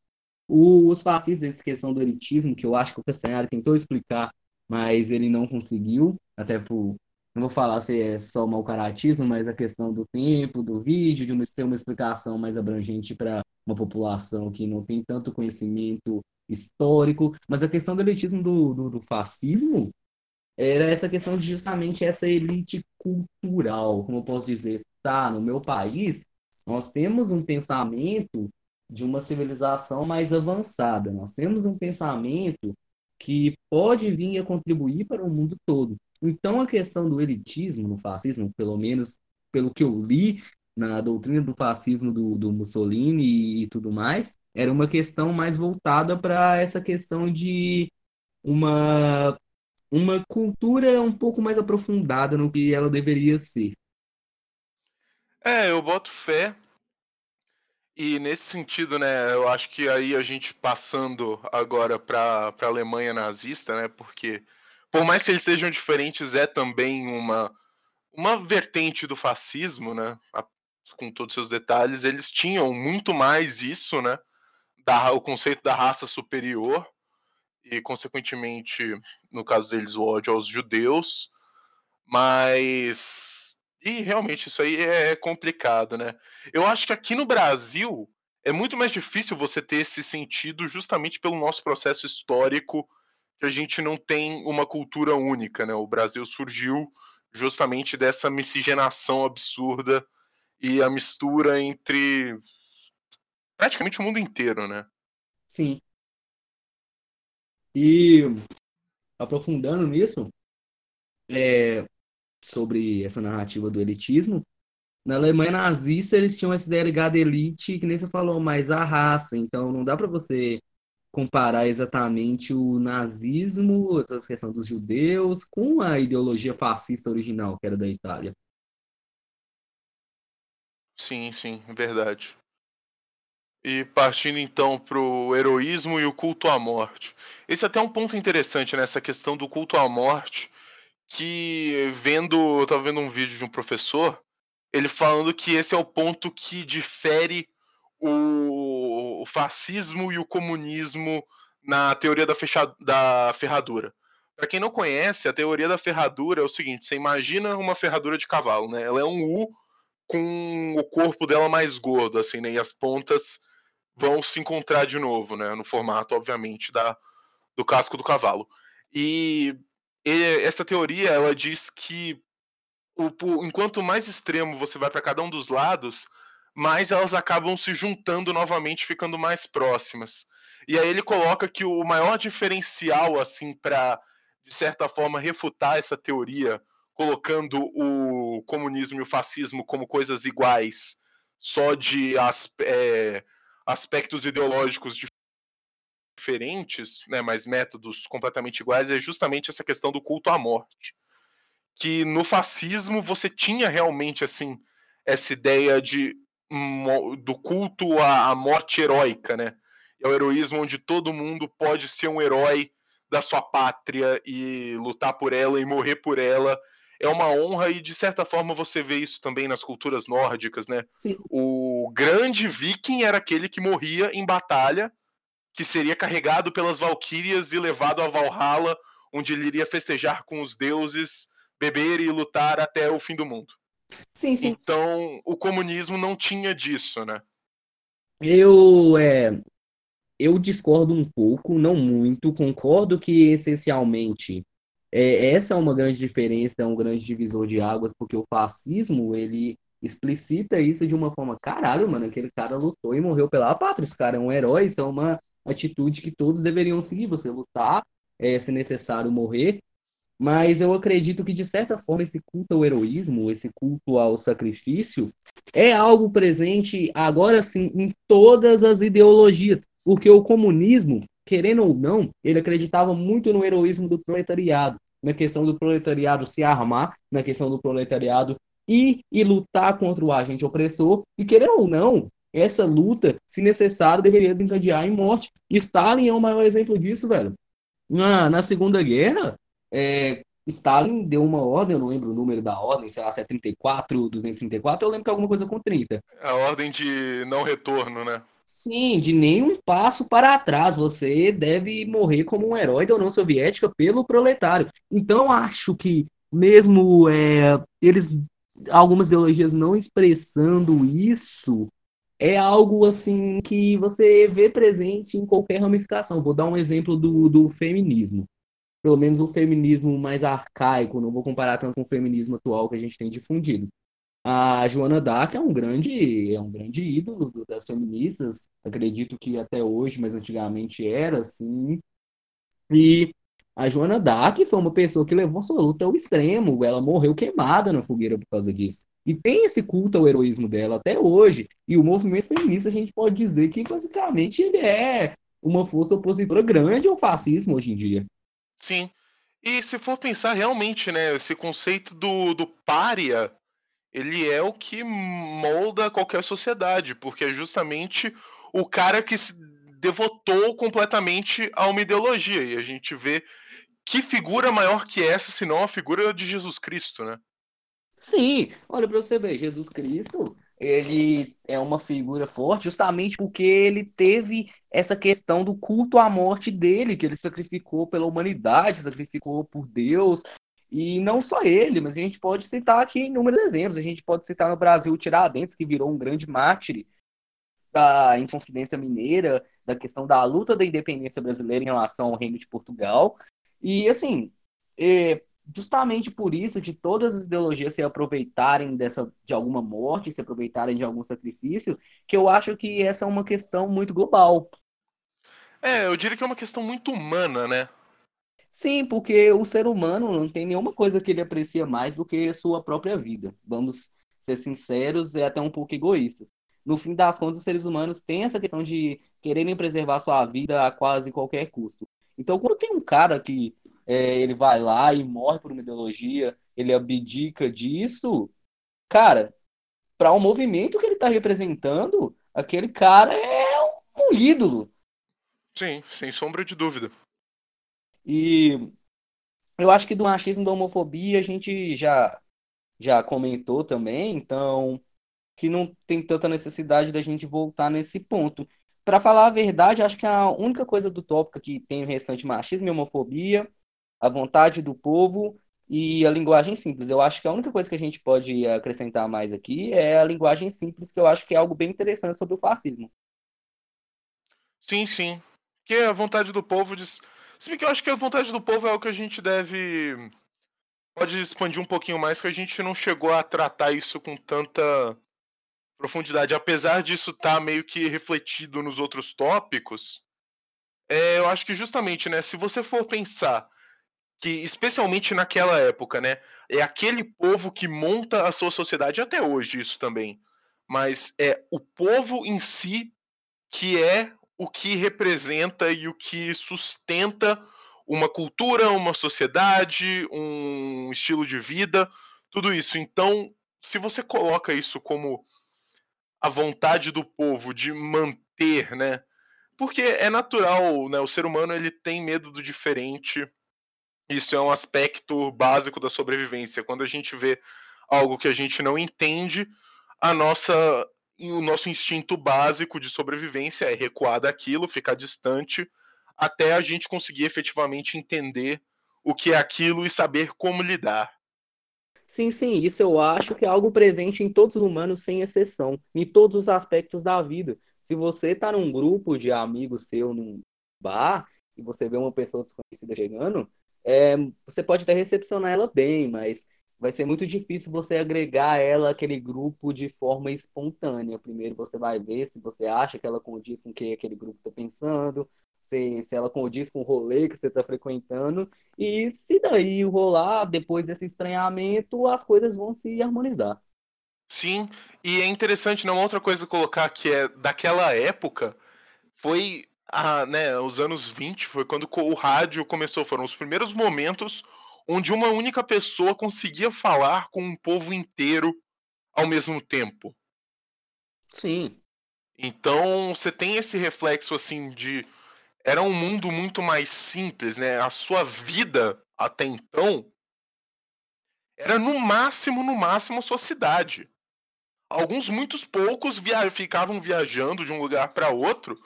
Os fascistas, essa questão do elitismo, que eu acho que o Castanhari tentou explicar mas ele não conseguiu, até por, não vou falar se é só mau caratismo, mas a questão do tempo, do vídeo, de uma, ter uma explicação mais abrangente para uma população que não tem tanto conhecimento histórico, mas a questão do elitismo do, do, do fascismo era essa questão de justamente essa elite cultural, como eu posso dizer, tá, no meu país, nós temos um pensamento de uma civilização mais avançada, nós temos um pensamento que pode vir a contribuir para o mundo todo. Então, a questão do elitismo no fascismo, pelo menos pelo que eu li na doutrina do fascismo do, do Mussolini e, e tudo mais, era uma questão mais voltada para essa questão de uma, uma cultura um pouco mais aprofundada no que ela deveria ser. É, eu boto fé. E nesse sentido, né, eu acho que aí a gente passando agora para a Alemanha nazista, né, porque por mais que eles sejam diferentes, é também uma, uma vertente do fascismo, né, com todos os seus detalhes, eles tinham muito mais isso, né, da, o conceito da raça superior e, consequentemente, no caso deles, o ódio aos judeus, mas. E realmente isso aí é complicado, né? Eu acho que aqui no Brasil é muito mais difícil você ter esse sentido justamente pelo nosso processo histórico, que a gente não tem uma cultura única, né? O Brasil surgiu justamente dessa miscigenação absurda e a mistura entre praticamente o mundo inteiro, né? Sim. E aprofundando nisso, é, sobre essa narrativa do elitismo, na Alemanha nazista eles tinham essa ideia ligada à elite, que nem você falou, mas a raça. Então não dá para você comparar exatamente o nazismo, essa questão dos judeus, com a ideologia fascista original, que era da Itália. Sim, sim, verdade. E partindo então para o heroísmo e o culto à morte. Esse é até é um ponto interessante nessa questão do culto à morte, que vendo, eu estava vendo um vídeo de um professor, ele falando que esse é o ponto que difere o, o fascismo e o comunismo na teoria da, fecha, da ferradura. Para quem não conhece, a teoria da ferradura é o seguinte: você imagina uma ferradura de cavalo, né? Ela é um U com o corpo dela mais gordo, assim, né? E as pontas vão se encontrar de novo, né? No formato, obviamente, da, do casco do cavalo. E, e essa teoria ela diz que o, enquanto mais extremo você vai para cada um dos lados, mais elas acabam se juntando novamente, ficando mais próximas. E aí ele coloca que o maior diferencial, assim, para de certa forma refutar essa teoria, colocando o comunismo e o fascismo como coisas iguais, só de as, é, aspectos ideológicos diferentes, né, mas métodos completamente iguais, é justamente essa questão do culto à morte. Que no fascismo você tinha realmente assim essa ideia de do culto à, à morte heróica, né? É o heroísmo onde todo mundo pode ser um herói da sua pátria e lutar por ela e morrer por ela é uma honra e de certa forma você vê isso também nas culturas nórdicas, né? Sim. O grande viking era aquele que morria em batalha, que seria carregado pelas valquírias e levado a Valhalla, onde ele iria festejar com os deuses, beber e lutar até o fim do mundo. Sim, sim. Então, o comunismo não tinha disso, né? Eu é, eu discordo um pouco, não muito, concordo que essencialmente é, essa é uma grande diferença, é um grande divisor de águas, porque o fascismo, ele explicita isso de uma forma, caralho, mano, aquele cara lutou e morreu pela pátria, esse cara é um herói, isso é uma atitude que todos deveriam seguir, você lutar, é, se necessário morrer, mas eu acredito que, de certa forma, esse culto ao heroísmo, esse culto ao sacrifício, é algo presente, agora sim, em todas as ideologias, porque o comunismo, querendo ou não, ele acreditava muito no heroísmo do proletariado na questão do proletariado se armar, na questão do proletariado ir e lutar contra o agente opressor, e querer ou não, essa luta, se necessário, deveria desencadear em morte. Stalin é o maior exemplo disso, velho. Na, na Segunda Guerra, é, Stalin deu uma ordem, eu não lembro o número da ordem, sei lá, se é 34, 234, eu lembro que é alguma coisa com 30. A ordem de não retorno, né? Sim, de nenhum passo para trás. Você deve morrer como um herói da União Soviética pelo proletário. Então, acho que, mesmo é, eles, algumas ideologias não expressando isso, é algo assim que você vê presente em qualquer ramificação. Vou dar um exemplo do, do feminismo. Pelo menos o feminismo mais arcaico, não vou comparar tanto com o feminismo atual que a gente tem difundido. A Joana Dark é um grande, é um grande ídolo das feministas, acredito que até hoje, mas antigamente era assim. E a Joana Dark foi uma pessoa que levou sua luta ao extremo, ela morreu queimada na fogueira por causa disso. E tem esse culto ao heroísmo dela até hoje. E o movimento feminista, a gente pode dizer que basicamente ele é uma força opositora grande ao fascismo hoje em dia. Sim. E se for pensar realmente, né, esse conceito do, do pária, ele é o que molda qualquer sociedade, porque é justamente o cara que se devotou completamente a uma ideologia. E a gente vê que figura maior que essa, senão a figura de Jesus Cristo, né? Sim, olha para você ver, Jesus Cristo, ele é uma figura forte justamente porque ele teve essa questão do culto à morte dele, que ele sacrificou pela humanidade, sacrificou por Deus. E não só ele, mas a gente pode citar aqui inúmeros exemplos. A gente pode citar no Brasil o Tiradentes, que virou um grande mártir da Inconfidência Mineira, da questão da luta da independência brasileira em relação ao Reino de Portugal. E, assim, é, justamente por isso, de todas as ideologias se aproveitarem dessa, de alguma morte, se aproveitarem de algum sacrifício, que eu acho que essa é uma questão muito global. É, eu diria que é uma questão muito humana, né? Sim, porque o ser humano não tem nenhuma coisa que ele aprecia mais do que sua própria vida. Vamos ser sinceros e até um pouco egoístas. No fim das contas, os seres humanos têm essa questão de quererem preservar sua vida a quase qualquer custo. Então, quando tem um cara que é, ele vai lá e morre por uma ideologia, ele abdica disso, cara, para o um movimento que ele está representando, aquele cara é um, ídolo. Sim, sem sombra de dúvida. E eu acho que do machismo da homofobia a gente já já comentou também, então que não tem tanta necessidade da gente voltar nesse ponto. Para falar a verdade, acho que a única coisa do tópico que tem o restante machismo e homofobia a vontade do povo e a linguagem simples. Eu acho que a única coisa que a gente pode acrescentar mais aqui é a linguagem simples, que eu acho que é algo bem interessante sobre o fascismo. Sim, sim. Que a vontade do povo diz. Se bem que eu acho que a vontade do povo é o que a gente deve. Pode expandir um pouquinho mais, que a gente não chegou a tratar isso com tanta profundidade. Apesar disso estar tá meio que refletido nos outros tópicos, é, eu acho que justamente, né, se você for pensar que especialmente naquela época, né, é aquele povo que monta a sua sociedade até hoje isso também, mas é o povo em si que é o que representa e o que sustenta uma cultura, uma sociedade, um estilo de vida, tudo isso. Então, se você coloca isso como a vontade do povo de manter, né? Porque é natural, né? O ser humano ele tem medo do diferente isso é um aspecto básico da sobrevivência. Quando a gente vê algo que a gente não entende, a nossa o nosso instinto básico de sobrevivência é recuar daquilo, ficar distante, até a gente conseguir efetivamente entender o que é aquilo e saber como lidar. Sim, sim, isso eu acho que é algo presente em todos os humanos, sem exceção, em todos os aspectos da vida. Se você está num grupo de amigos seu num bar e você vê uma pessoa desconhecida chegando, é, você pode até recepcionar ela bem, mas vai ser muito difícil você agregar ela àquele grupo de forma espontânea. Primeiro você vai ver se você acha que ela condiz com o que aquele grupo está pensando, se, se ela condiz com o rolê que você está frequentando, e se daí rolar, depois desse estranhamento, as coisas vão se harmonizar. Sim, e é interessante, não outra coisa colocar que é daquela época, foi a, né, os anos 20 foi quando o rádio começou, foram os primeiros momentos onde uma única pessoa conseguia falar com um povo inteiro ao mesmo tempo. Sim. Então, você tem esse reflexo assim de era um mundo muito mais simples, né? A sua vida até então era no máximo, no máximo a sua cidade. Alguns muitos poucos via ficavam viajando de um lugar para outro,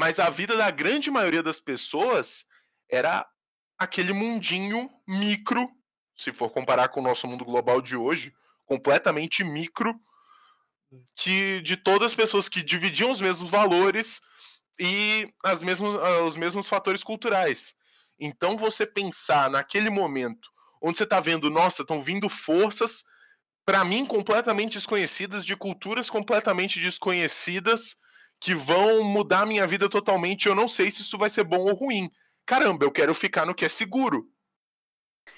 mas a vida da grande maioria das pessoas era aquele mundinho micro, se for comparar com o nosso mundo global de hoje, completamente micro que de todas as pessoas que dividiam os mesmos valores e as mesmos, ah, os mesmos fatores culturais. Então você pensar naquele momento onde você está vendo, nossa, estão vindo forças para mim completamente desconhecidas de culturas completamente desconhecidas que vão mudar a minha vida totalmente. Eu não sei se isso vai ser bom ou ruim. Caramba, eu quero ficar no que é seguro.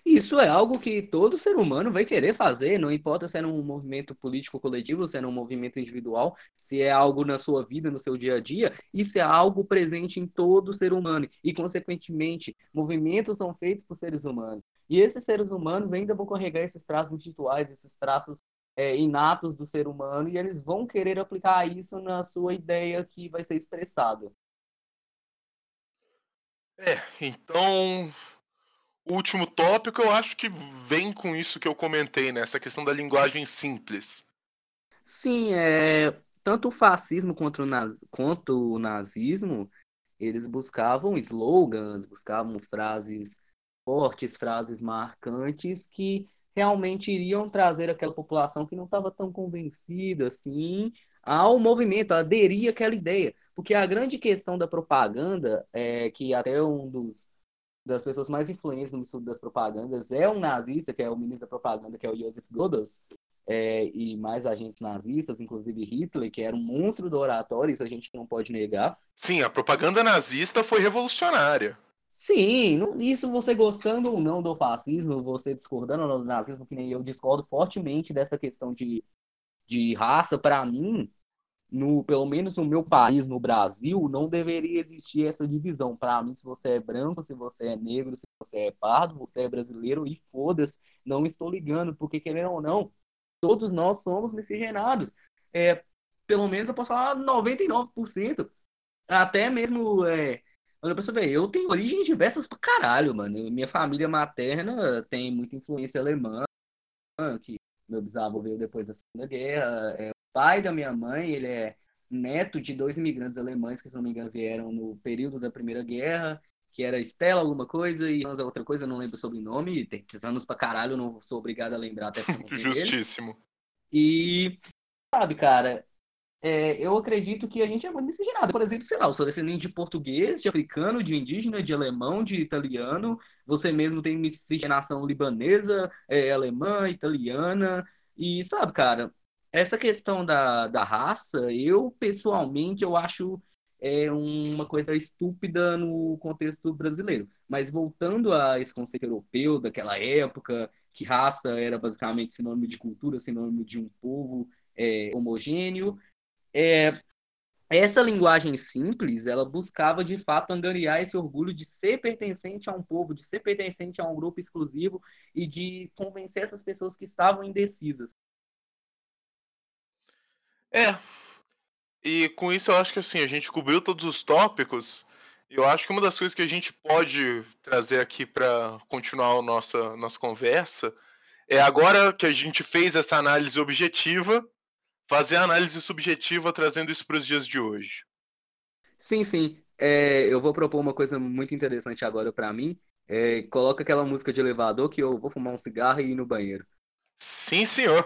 Isso é algo que todo ser humano vai querer fazer, não importa se é num movimento político coletivo, se é num movimento individual, se é algo na sua vida, no seu dia a dia, isso é algo presente em todo ser humano. E, consequentemente, movimentos são feitos por seres humanos. E esses seres humanos ainda vão carregar esses traços individuais, esses traços é, inatos do ser humano, e eles vão querer aplicar isso na sua ideia que vai ser expressada. É, então o último tópico eu acho que vem com isso que eu comentei, né? Essa questão da linguagem simples. Sim, é, tanto o fascismo quanto o, naz, quanto o nazismo, eles buscavam slogans, buscavam frases fortes, frases marcantes que realmente iriam trazer aquela população que não estava tão convencida assim ao movimento, aderir àquela ideia. Porque a grande questão da propaganda é que até um dos das pessoas mais influentes no estudo das propagandas é um nazista, que é o ministro da propaganda, que é o Joseph Goebbels, é, e mais agentes nazistas, inclusive Hitler, que era um monstro do oratório, isso a gente não pode negar. Sim, a propaganda nazista foi revolucionária. Sim, isso você gostando ou não do fascismo, você discordando do nazismo, que nem eu discordo fortemente dessa questão de, de raça, para mim, no, pelo menos no meu país, no Brasil, não deveria existir essa divisão. Para mim, se você é branco, se você é negro, se você é pardo, você é brasileiro e foda-se, não estou ligando, porque querendo ou não, todos nós somos miscigenados. É, pelo menos eu posso falar 99%. Até mesmo, é, olha pra você ver, eu tenho origens diversas pra caralho, mano. Minha família materna tem muita influência alemã, que meu bisavô veio depois da Segunda Guerra, é, pai da minha mãe, ele é neto de dois imigrantes alemães que, se não me engano, vieram no período da Primeira Guerra, que era Estela alguma coisa e outra coisa, não lembro o sobrenome, tem anos pra caralho, não sou obrigado a lembrar até *laughs* Justíssimo. E, sabe, cara, é, eu acredito que a gente é miscigenado. Por exemplo, sei lá, eu sou descendente de português, de africano, de indígena, de alemão, de italiano. Você mesmo tem miscigenação libanesa, é, alemã, italiana. E, sabe, cara, essa questão da, da raça, eu pessoalmente eu acho é uma coisa estúpida no contexto brasileiro. Mas voltando a esse conceito europeu daquela época, que raça era basicamente sinônimo de cultura, sinônimo de um povo é, homogêneo, é, essa linguagem simples, ela buscava de fato angariar esse orgulho de ser pertencente a um povo, de ser pertencente a um grupo exclusivo e de convencer essas pessoas que estavam indecisas. É. E com isso eu acho que assim, a gente cobriu todos os tópicos. Eu acho que uma das coisas que a gente pode trazer aqui para continuar a nossa, nossa conversa é agora que a gente fez essa análise objetiva, fazer a análise subjetiva trazendo isso para os dias de hoje. Sim, sim. É, eu vou propor uma coisa muito interessante agora para mim. É, coloca aquela música de elevador que eu vou fumar um cigarro e ir no banheiro. Sim, senhor.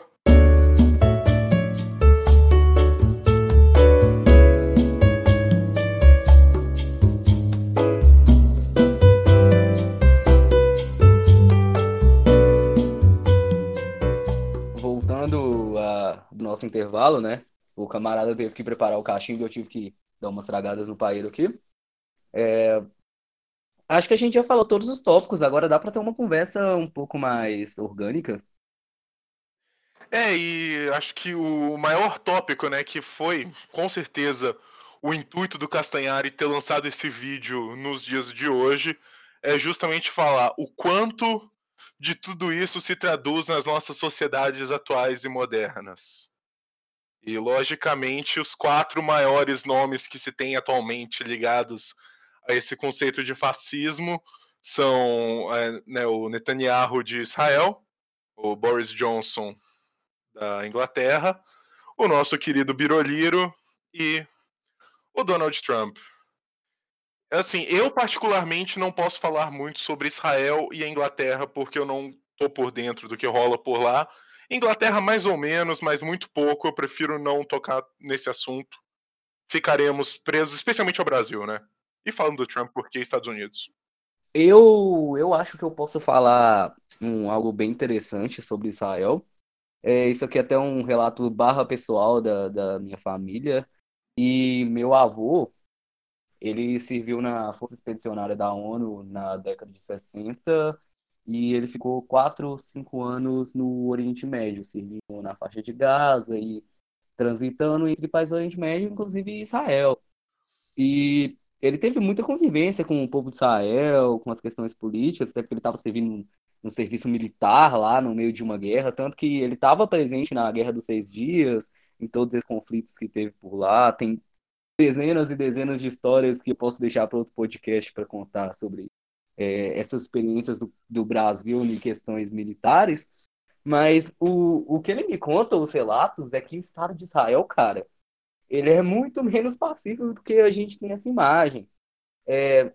Nosso intervalo, né? O camarada teve que preparar o cachimbo eu tive que dar umas tragadas no paeiro aqui. É... Acho que a gente já falou todos os tópicos, agora dá para ter uma conversa um pouco mais orgânica. É, e acho que o maior tópico, né, que foi, com certeza, o intuito do Castanhari ter lançado esse vídeo nos dias de hoje, é justamente falar o quanto de tudo isso se traduz nas nossas sociedades atuais e modernas. E, logicamente, os quatro maiores nomes que se tem atualmente ligados a esse conceito de fascismo são é, né, o Netanyahu de Israel, o Boris Johnson da Inglaterra, o nosso querido Biroliro e o Donald Trump. Assim, eu particularmente não posso falar muito sobre Israel e a Inglaterra porque eu não tô por dentro do que rola por lá Inglaterra, mais ou menos, mas muito pouco. Eu prefiro não tocar nesse assunto. Ficaremos presos, especialmente ao Brasil, né? E falando do Trump, porque Estados Unidos. Eu, eu acho que eu posso falar um, algo bem interessante sobre Israel. É, isso aqui é até um relato barra pessoal da, da minha família. E meu avô, ele serviu na Força Expedicionária da ONU na década de 60 e ele ficou quatro, cinco anos no Oriente Médio, servindo na faixa de Gaza e transitando entre países do Oriente Médio, inclusive Israel. E ele teve muita convivência com o povo de Israel, com as questões políticas, até porque ele estava servindo no serviço militar lá no meio de uma guerra, tanto que ele estava presente na Guerra dos Seis Dias, em todos esses conflitos que teve por lá. Tem dezenas e dezenas de histórias que eu posso deixar para outro podcast para contar sobre é, essas experiências do, do Brasil em questões militares. Mas o, o que ele me conta, os relatos, é que o Estado de Israel, cara, ele é muito *laughs* menos pacífico do que a gente tem essa imagem. É,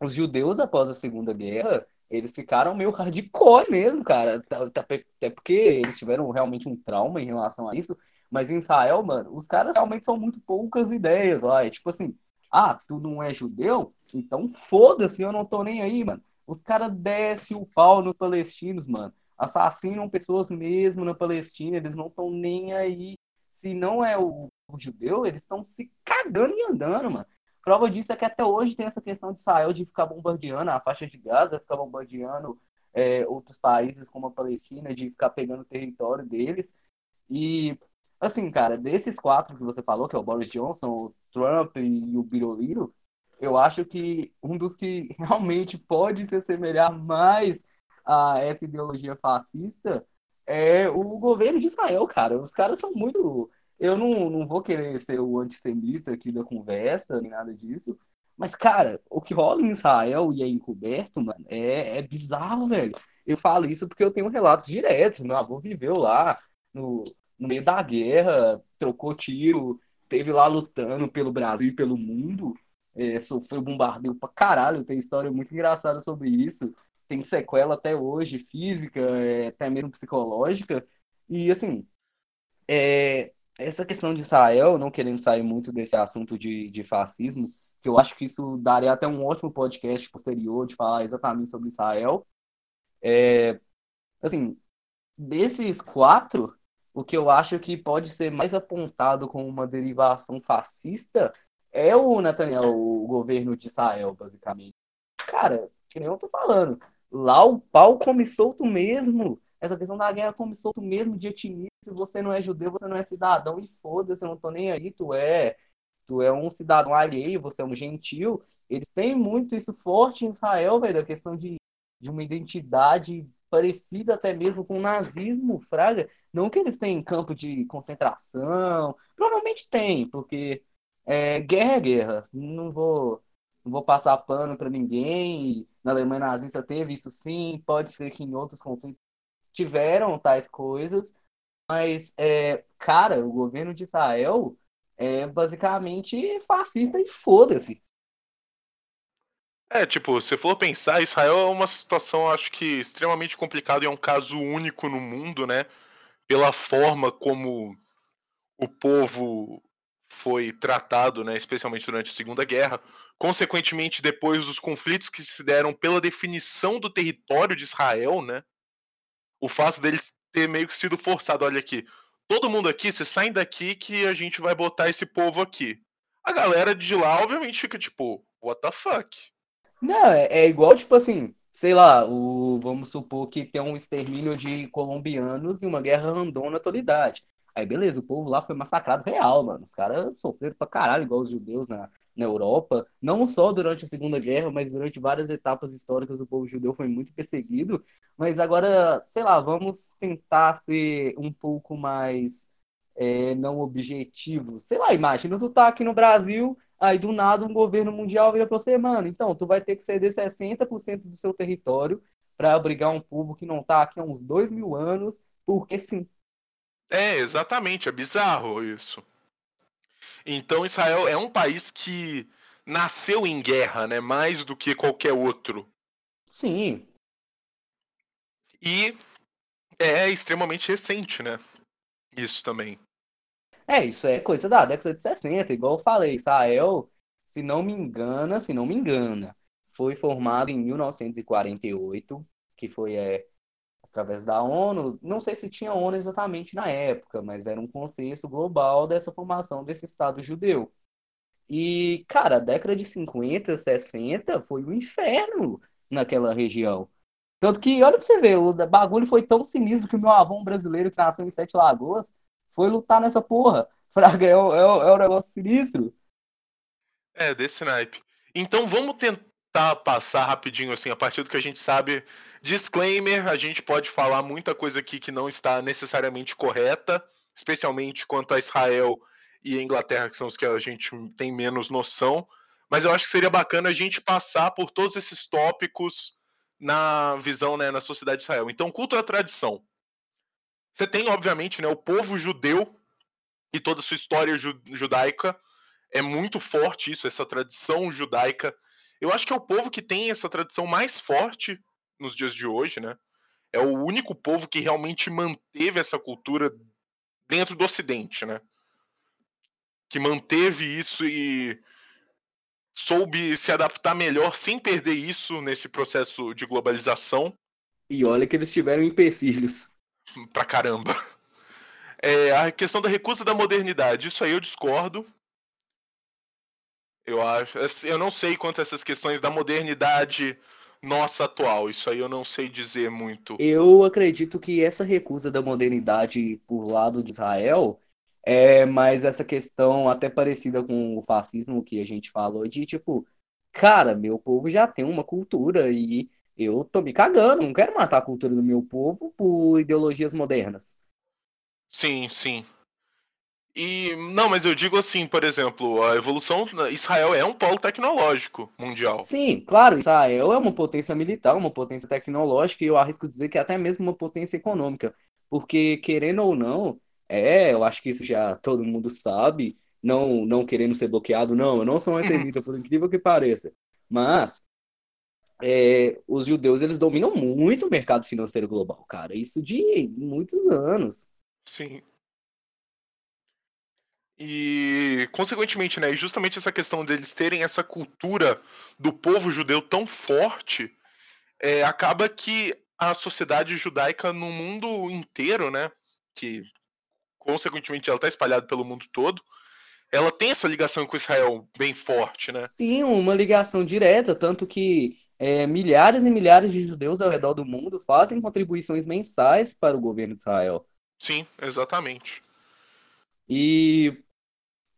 os judeus, após a Segunda Guerra, eles ficaram meio hardcore mesmo, cara. Até porque eles tiveram realmente um trauma em relação a isso. Mas em Israel, mano, os caras realmente são muito poucas ideias lá. É tipo assim, ah, tu não é judeu? Então foda-se, eu não tô nem aí, mano. Os caras descem o pau nos palestinos, mano. Assassinam pessoas mesmo na Palestina, eles não estão nem aí. Se não é o, o judeu, eles estão se cagando e andando, mano. Prova disso é que até hoje tem essa questão de Israel de ficar bombardeando a faixa de Gaza, ficar bombardeando é, outros países como a Palestina, de ficar pegando o território deles. E Assim, cara, desses quatro que você falou, que é o Boris Johnson, o Trump e o Biroliro, eu acho que um dos que *laughs* realmente pode se assemelhar mais a essa ideologia fascista é o governo de Israel, cara. Os caras são muito. Eu não, não vou querer ser o antissemita aqui da conversa, nem nada disso. Mas, cara, o que rola em Israel e é encoberto, mano, é, é bizarro, velho. Eu falo isso porque eu tenho relatos diretos. Meu avô viveu lá no, no meio da guerra, trocou tiro, teve lá lutando pelo Brasil e pelo mundo, é, sofreu bombardeio pra caralho, tem história muito engraçada sobre isso, tem sequela até hoje, física, é, até mesmo psicológica, e assim, é, essa questão de Israel, não querendo sair muito desse assunto de, de fascismo, que eu acho que isso daria até um ótimo podcast posterior de falar exatamente sobre Israel. É, assim, desses quatro, o que eu acho que pode ser mais apontado como uma derivação fascista é o Netanyahu, o governo de Israel, basicamente. Cara, que nem eu tô falando, lá o pau come solto mesmo. Essa questão da guerra come solto mesmo de etnia. Se você não é judeu, você não é cidadão e foda-se, eu não tô nem aí, tu é. Tu é um cidadão alheio, você é um gentil. Eles têm muito isso forte em Israel, velho, a questão de, de uma identidade parecida até mesmo com o nazismo, fraga. Não que eles têm campo de concentração, provavelmente tem, porque é, guerra é guerra. Não vou, não vou passar pano para ninguém. Na Alemanha nazista teve isso sim, pode ser que em outros conflitos tiveram tais coisas, mas, é, cara, o governo de Israel é basicamente fascista e foda-se. É, tipo, se for pensar, Israel é uma situação, acho que, extremamente complicada e é um caso único no mundo, né? Pela forma como o povo foi tratado, né, especialmente durante a Segunda Guerra. Consequentemente, depois dos conflitos que se deram pela definição do território de Israel, né? O fato deles ter meio que sido forçado, olha aqui, todo mundo aqui, você saem daqui que a gente vai botar esse povo aqui. A galera de lá, obviamente, fica tipo, what the fuck? Não, é, é igual, tipo assim, sei lá, o, vamos supor que tem um extermínio de colombianos e uma guerra andou na atualidade. Aí, beleza, o povo lá foi massacrado real, mano. Os caras sofreram pra caralho, igual os judeus na, na Europa. Não só durante a Segunda Guerra, mas durante várias etapas históricas o povo judeu foi muito perseguido. Mas agora, sei lá, vamos tentar ser um pouco mais é, não objetivos. Sei lá, imagina tu tá aqui no Brasil Aí do nada um governo mundial vira para você, mano, então tu vai ter que ceder 60% do seu território para abrigar um povo que não tá aqui há uns dois mil anos, porque sim. É, exatamente, é bizarro isso. Então Israel é um país que nasceu em guerra, né? Mais do que qualquer outro. Sim. E é extremamente recente, né? Isso também. É, isso é coisa da década de 60, igual eu falei, Israel, se não me engana, se não me engana, foi formado em 1948, que foi é, através da ONU. Não sei se tinha ONU exatamente na época, mas era um consenso global dessa formação desse Estado judeu. E, cara, a década de 50, 60 foi um inferno naquela região. Tanto que, olha pra você ver, o bagulho foi tão sinistro que o meu avô um brasileiro que nasceu em Sete Lagoas foi lutar nessa porra. *laughs* Fraga, é, é, é um negócio sinistro. É, desse naipe. Então vamos tentar passar rapidinho, assim, a partir do que a gente sabe. Disclaimer, a gente pode falar muita coisa aqui que não está necessariamente correta, especialmente quanto a Israel e a Inglaterra, que são os que a gente tem menos noção. Mas eu acho que seria bacana a gente passar por todos esses tópicos na visão, né, na sociedade de Israel. Então, culto à tradição. Você tem, obviamente, né, o povo judeu e toda a sua história ju judaica. É muito forte isso, essa tradição judaica. Eu acho que é o povo que tem essa tradição mais forte nos dias de hoje, né? É o único povo que realmente manteve essa cultura dentro do Ocidente, né? Que manteve isso e soube se adaptar melhor sem perder isso nesse processo de globalização. E olha que eles tiveram empecilhos. Pra caramba. É, a questão da recusa da modernidade, isso aí eu discordo. Eu acho. Eu não sei quanto a essas questões da modernidade nossa atual. Isso aí eu não sei dizer muito. Eu acredito que essa recusa da modernidade por lado de Israel é mais essa questão até parecida com o fascismo que a gente falou de tipo, cara, meu povo já tem uma cultura e eu tô me cagando, não quero matar a cultura do meu povo por ideologias modernas. Sim, sim. E não, mas eu digo assim, por exemplo, a evolução. Israel é um polo tecnológico mundial. Sim, claro, Israel é uma potência militar, uma potência tecnológica e eu arrisco dizer que é até mesmo uma potência econômica. Porque, querendo ou não, é, eu acho que isso já todo mundo sabe, não, não querendo ser bloqueado, não, eu não sou *laughs* antissemita, por incrível que pareça. Mas é, os judeus eles dominam muito o mercado financeiro global, cara. Isso de muitos anos. Sim. E, consequentemente, né, justamente essa questão deles terem essa cultura do povo judeu tão forte, é, acaba que a sociedade judaica no mundo inteiro, né, que consequentemente ela está espalhada pelo mundo todo, ela tem essa ligação com Israel bem forte, né? Sim, uma ligação direta, tanto que é, milhares e milhares de judeus ao redor do mundo fazem contribuições mensais para o governo de Israel. Sim, exatamente. E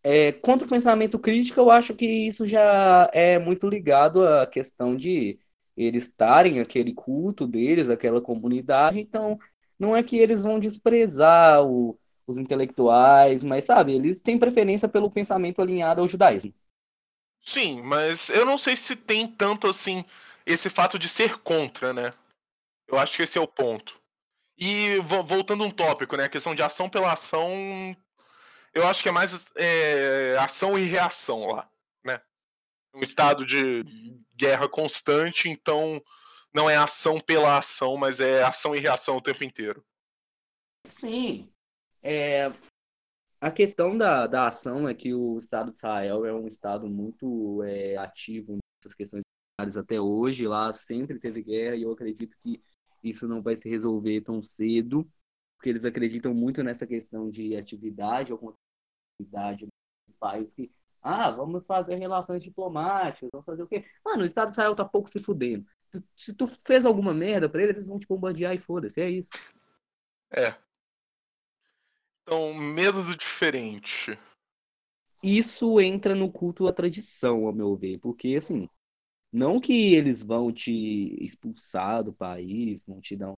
é, contra o pensamento crítico, eu acho que isso já é muito ligado à questão de eles estarem aquele culto deles, aquela comunidade, então não é que eles vão desprezar o, os intelectuais, mas sabe, eles têm preferência pelo pensamento alinhado ao judaísmo. Sim, mas eu não sei se tem tanto assim esse fato de ser contra, né? Eu acho que esse é o ponto. E voltando um tópico, né? A questão de ação pela ação eu acho que é mais é, ação e reação lá, né? Um estado de guerra constante, então não é ação pela ação, mas é ação e reação o tempo inteiro. Sim. É, a questão da, da ação é que o Estado de Israel é um Estado muito é, ativo nessas questões até hoje. Lá sempre teve guerra e eu acredito que isso não vai se resolver tão cedo porque eles acreditam muito nessa questão de atividade ou atividade dos países que, ah, vamos fazer relações diplomáticas, vamos fazer o quê? Mano, o Estado de Israel tá pouco se fudendo. Se tu fez alguma merda pra eles, eles vão te bombardear e foda-se, é isso. É. Então, medo do diferente. Isso entra no culto à tradição, ao meu ver, porque assim, não que eles vão te expulsar do país, vão te dar um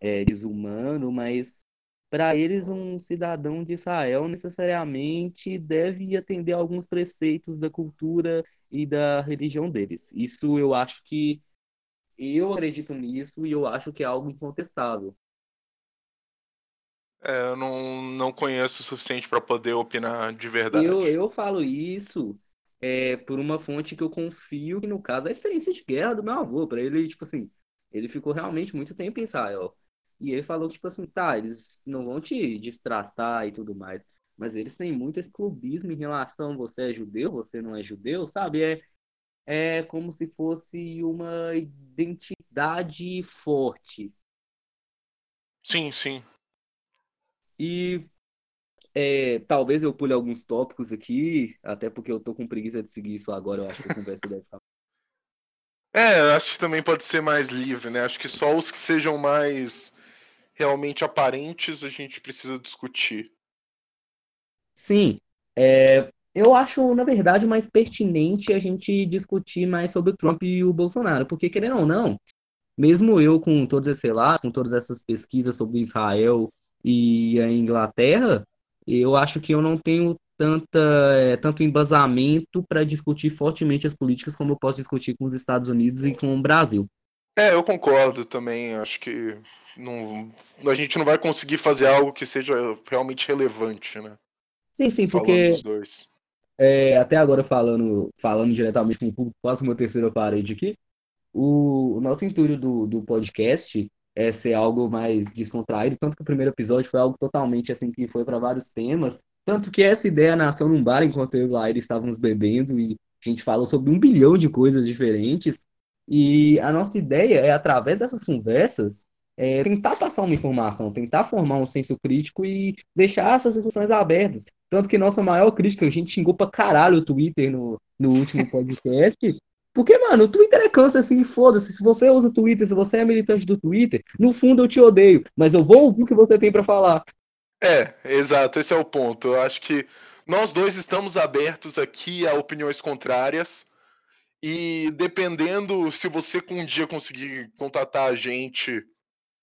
é, desumano, mas para eles um cidadão de Israel necessariamente deve atender a alguns preceitos da cultura e da religião deles. Isso eu acho que eu acredito nisso e eu acho que é algo incontestável. É, eu não, não conheço o suficiente para poder opinar de verdade. Eu, eu falo isso é, por uma fonte que eu confio, que no caso é a experiência de guerra do meu avô. Para ele, tipo assim, ele ficou realmente muito tempo em Israel. E ele falou que, tipo assim, tá, eles não vão te destratar e tudo mais, mas eles têm muito esse clubismo em relação você é judeu, você não é judeu, sabe? É, é como se fosse uma identidade forte. Sim, sim. E é, talvez eu pule alguns tópicos aqui, até porque eu tô com preguiça de seguir isso agora, eu acho que a conversa deve ficar. *laughs* É, acho que também pode ser mais livre, né? Acho que só os que sejam mais realmente aparentes a gente precisa discutir. Sim, é, eu acho, na verdade, mais pertinente a gente discutir mais sobre o Trump e o Bolsonaro, porque querendo ou não, mesmo eu com todos esses relatos, com todas essas pesquisas sobre Israel e a Inglaterra, eu acho que eu não tenho tanta, é, tanto embasamento para discutir fortemente as políticas como eu posso discutir com os Estados Unidos e com o Brasil. É, eu concordo também. Acho que não, a gente não vai conseguir fazer algo que seja realmente relevante, né? Sim, sim, porque é, até agora falando, falando diretamente com o público, quase uma terceira parede aqui, o, o nosso intuito do, do podcast é ser algo mais descontraído, tanto que o primeiro episódio foi algo totalmente assim que foi para vários temas, tanto que essa ideia nasceu num bar enquanto eu e o Laíra estávamos bebendo e a gente falou sobre um bilhão de coisas diferentes. E a nossa ideia é, através dessas conversas, é, tentar passar uma informação, tentar formar um senso crítico e deixar essas discussões abertas. Tanto que nossa maior crítica, a gente xingou pra caralho o Twitter no, no último *laughs* podcast. Porque, mano, o Twitter é câncer assim, foda-se. Se você usa Twitter, se você é militante do Twitter, no fundo eu te odeio, mas eu vou ouvir o que você tem para falar. É, exato, esse é o ponto. Eu acho que nós dois estamos abertos aqui a opiniões contrárias. E dependendo se você um dia conseguir contatar a gente,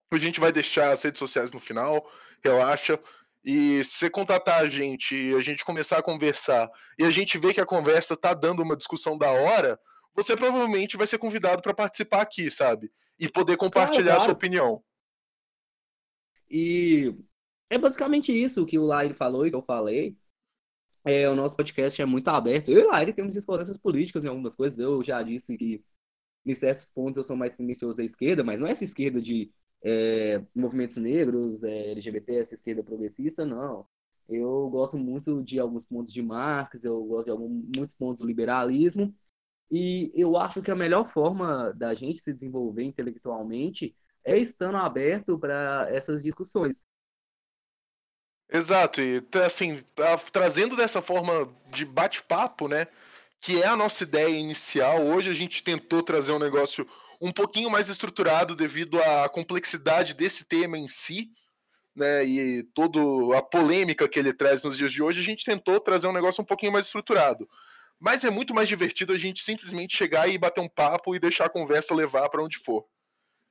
a gente vai deixar as redes sociais no final, relaxa. E se você contatar a gente e a gente começar a conversar e a gente vê que a conversa tá dando uma discussão da hora, você provavelmente vai ser convidado para participar aqui, sabe? E poder compartilhar claro. a sua opinião. E é basicamente isso que o Laire falou e que eu falei. É, o nosso podcast é muito aberto. Eu e o Laire temos discordâncias políticas em algumas coisas. Eu já disse que, em certos pontos, eu sou mais silencioso à esquerda, mas não é essa esquerda de é, movimentos negros, é, LGBT, essa esquerda progressista, não. Eu gosto muito de alguns pontos de Marx, eu gosto de alguns, muitos pontos do liberalismo, e eu acho que a melhor forma da gente se desenvolver intelectualmente é estando aberto para essas discussões. Exato, e assim, tá trazendo dessa forma de bate-papo, né? Que é a nossa ideia inicial. Hoje a gente tentou trazer um negócio um pouquinho mais estruturado devido à complexidade desse tema em si, né? E toda a polêmica que ele traz nos dias de hoje, a gente tentou trazer um negócio um pouquinho mais estruturado. Mas é muito mais divertido a gente simplesmente chegar e bater um papo e deixar a conversa levar para onde for.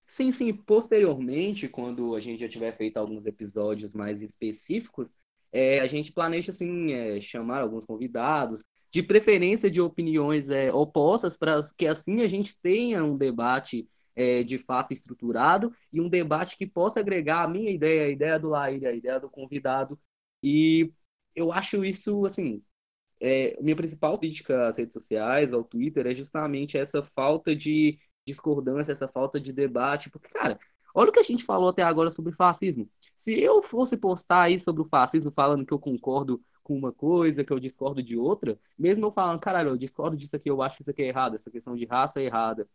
Sim, sim. Posteriormente, quando a gente já tiver feito alguns episódios mais específicos, é, a gente planeja assim é, chamar alguns convidados, de preferência de opiniões é, opostas, para que assim a gente tenha um debate é, de fato estruturado e um debate que possa agregar a minha ideia, a ideia do Laíra, a ideia do convidado. E eu acho isso assim. É, minha principal crítica às redes sociais, ao Twitter, é justamente essa falta de discordância, essa falta de debate. Porque, cara, olha o que a gente falou até agora sobre fascismo. Se eu fosse postar aí sobre o fascismo falando que eu concordo com uma coisa, que eu discordo de outra, mesmo eu falando, caralho, eu discordo disso aqui, eu acho que isso aqui é errado, essa questão de raça é errada.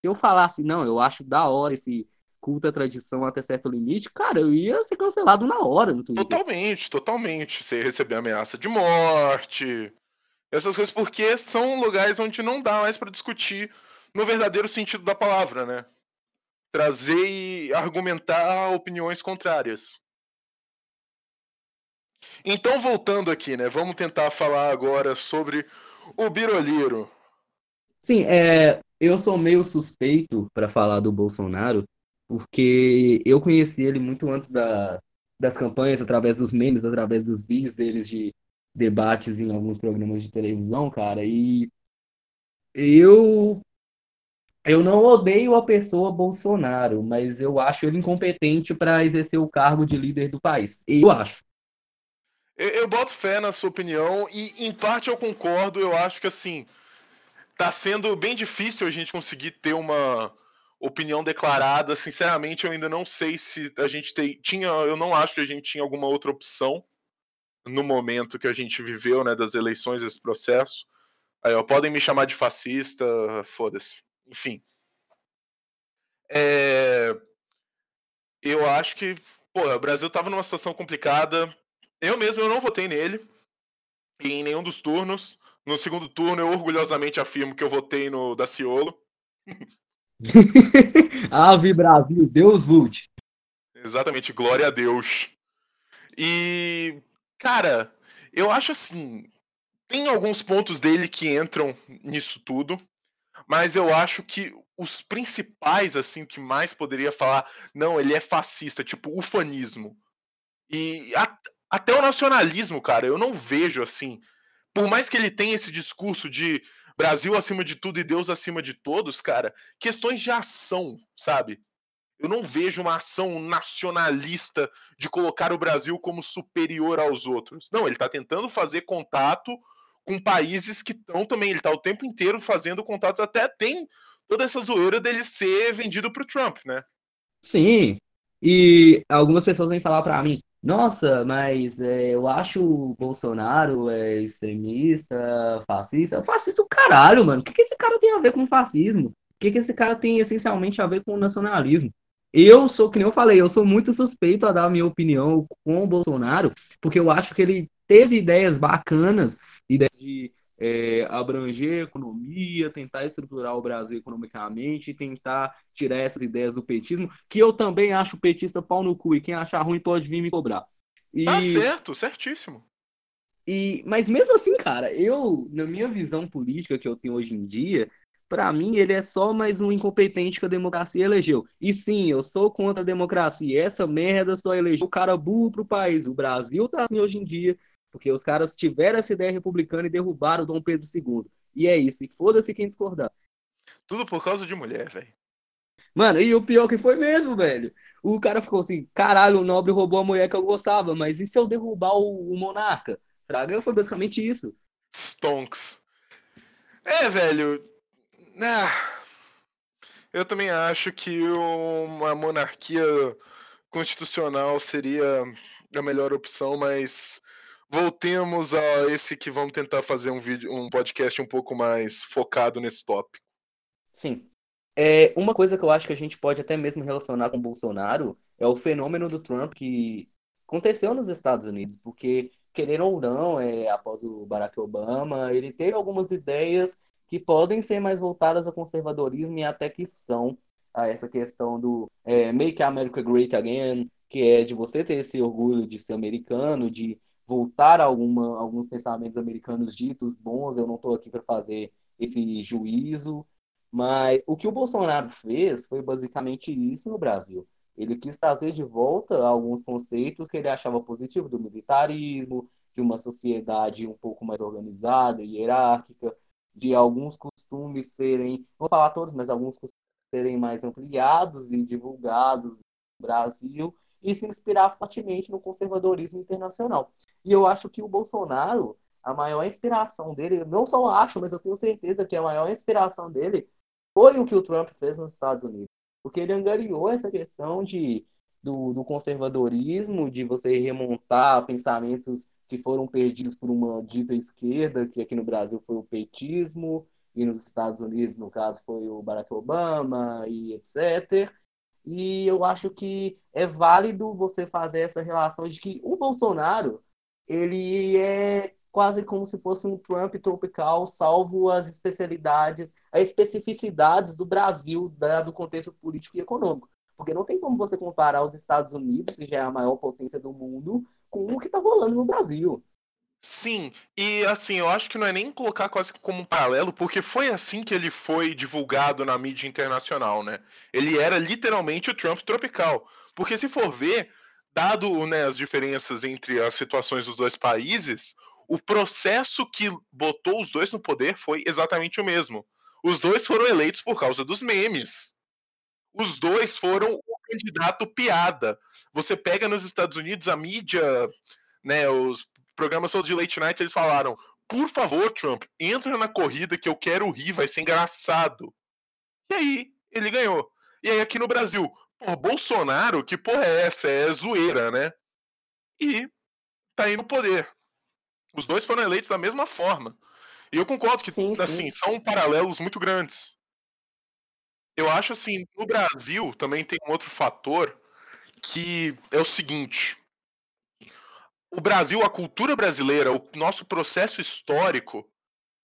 Se eu falasse, não, eu acho da hora esse culto à tradição até certo limite, cara, eu ia ser cancelado na hora no Twitter. Totalmente, totalmente. Você receber ameaça de morte, essas coisas, porque são lugares onde não dá mais para discutir no verdadeiro sentido da palavra, né? Trazer e argumentar opiniões contrárias. Então, voltando aqui, né? Vamos tentar falar agora sobre o Biroliro. Sim, é, eu sou meio suspeito para falar do Bolsonaro, porque eu conheci ele muito antes da, das campanhas, através dos memes, através dos vídeos deles de debates em alguns programas de televisão, cara, e eu eu não odeio a pessoa Bolsonaro, mas eu acho ele incompetente para exercer o cargo de líder do país. Eu acho. Eu, eu boto fé na sua opinião e, em parte, eu concordo. Eu acho que, assim, tá sendo bem difícil a gente conseguir ter uma opinião declarada. Sinceramente, eu ainda não sei se a gente tem, tinha. Eu não acho que a gente tinha alguma outra opção no momento que a gente viveu, né, das eleições, esse processo. Aí, ó, podem me chamar de fascista, foda-se. Enfim. É... Eu acho que, pô, o Brasil tava numa situação complicada. Eu mesmo eu não votei nele em nenhum dos turnos. No segundo turno, eu orgulhosamente afirmo que eu votei no Daciolo. *laughs* Ave Brasil, Deus Vult. Exatamente, glória a Deus. E, cara, eu acho assim, tem alguns pontos dele que entram nisso tudo, mas eu acho que os principais, assim, que mais poderia falar, não, ele é fascista, tipo, ufanismo. E a, até o nacionalismo, cara, eu não vejo assim. Por mais que ele tenha esse discurso de Brasil acima de tudo e Deus acima de todos, cara, questões de ação, sabe? Eu não vejo uma ação nacionalista de colocar o Brasil como superior aos outros. Não, ele tá tentando fazer contato com países que estão também. Ele tá o tempo inteiro fazendo contatos, até tem toda essa zoeira dele ser vendido pro Trump, né? Sim. E algumas pessoas vêm falar para mim, nossa, mas é, eu acho o Bolsonaro é extremista, fascista. Fascista o caralho, mano. O que, que esse cara tem a ver com fascismo? O que, que esse cara tem essencialmente a ver com nacionalismo? Eu sou, que nem eu falei, eu sou muito suspeito a dar a minha opinião com o Bolsonaro, porque eu acho que ele teve ideias bacanas, ideias de é, abranger a economia, tentar estruturar o Brasil economicamente, tentar tirar essas ideias do petismo, que eu também acho petista pau no cu, e quem achar ruim pode vir me cobrar. E... Tá certo, certíssimo. E, mas mesmo assim, cara, eu, na minha visão política que eu tenho hoje em dia, para mim ele é só mais um incompetente que a democracia elegeu. E sim, eu sou contra a democracia. Essa merda só elegeu o cara burro pro país. O Brasil tá assim hoje em dia. Porque os caras tiveram essa ideia republicana e derrubaram o Dom Pedro II. E é isso. E foda-se quem discordar. Tudo por causa de mulher, velho. Mano, e o pior que foi mesmo, velho. O cara ficou assim, caralho, o nobre roubou a mulher que eu gostava, mas e se eu derrubar o, o monarca? Fraga foi basicamente isso. Stonks. É, velho. Ah, eu também acho que uma monarquia constitucional seria a melhor opção, mas voltemos a esse que vamos tentar fazer um vídeo, um podcast um pouco mais focado nesse tópico. Sim. É, uma coisa que eu acho que a gente pode até mesmo relacionar com Bolsonaro é o fenômeno do Trump que aconteceu nos Estados Unidos, porque, querendo ou não, é, após o Barack Obama, ele teve algumas ideias que podem ser mais voltadas ao conservadorismo e até que são a essa questão do é, Make America Great Again, que é de você ter esse orgulho de ser americano, de voltar a alguma, alguns pensamentos americanos ditos bons, eu não estou aqui para fazer esse juízo, mas o que o Bolsonaro fez foi basicamente isso no Brasil. Ele quis trazer de volta alguns conceitos que ele achava positivo do militarismo, de uma sociedade um pouco mais organizada e hierárquica, de alguns costumes serem, vou falar todos, mas alguns costumes serem mais ampliados e divulgados no Brasil, e se inspirar fortemente no conservadorismo internacional. E eu acho que o Bolsonaro, a maior inspiração dele, não só acho, mas eu tenho certeza que a maior inspiração dele foi o que o Trump fez nos Estados Unidos. Porque ele angariou essa questão de, do, do conservadorismo, de você remontar pensamentos que foram perdidos por uma dita esquerda, que aqui no Brasil foi o petismo, e nos Estados Unidos, no caso, foi o Barack Obama e etc. E eu acho que é válido você fazer essa relação de que o Bolsonaro, ele é quase como se fosse um Trump tropical, salvo as especialidades, as especificidades do Brasil, dado o contexto político e econômico. Porque não tem como você comparar os Estados Unidos, que já é a maior potência do mundo, com o que está rolando no Brasil. Sim, e assim, eu acho que não é nem colocar quase como um paralelo, porque foi assim que ele foi divulgado na mídia internacional, né? Ele era literalmente o Trump tropical. Porque se for ver, dado né, as diferenças entre as situações dos dois países, o processo que botou os dois no poder foi exatamente o mesmo. Os dois foram eleitos por causa dos memes. Os dois foram candidato piada. Você pega nos Estados Unidos a mídia, né, os programas todos de late night, eles falaram: por favor, Trump, entra na corrida que eu quero rir, vai ser engraçado. E aí, ele ganhou. E aí aqui no Brasil, pô, Bolsonaro, que porra é essa? É zoeira, né? E tá aí no poder. Os dois foram eleitos da mesma forma. E eu concordo que, sim, assim, sim. são paralelos muito grandes. Eu acho assim, no Brasil também tem um outro fator que é o seguinte. O Brasil, a cultura brasileira, o nosso processo histórico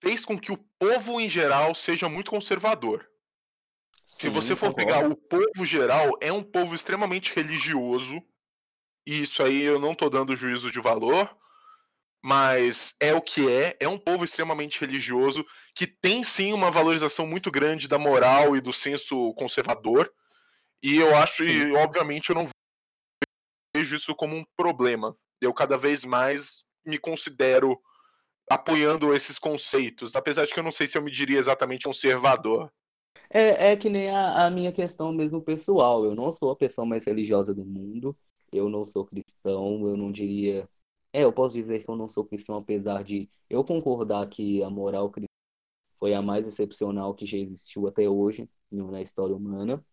fez com que o povo em geral seja muito conservador. Sim, Se você for pegar o povo geral, é um povo extremamente religioso. E isso aí eu não tô dando juízo de valor, mas é o que é. É um povo extremamente religioso que tem sim uma valorização muito grande da moral e do senso conservador. E eu acho, sim. e obviamente eu não vejo isso como um problema. Eu cada vez mais me considero apoiando esses conceitos, apesar de que eu não sei se eu me diria exatamente conservador. É, é que nem a, a minha questão mesmo pessoal. Eu não sou a pessoa mais religiosa do mundo. Eu não sou cristão. Eu não diria. É, eu posso dizer que eu não sou cristão, apesar de eu concordar que a moral cristã foi a mais excepcional que já existiu até hoje na história humana.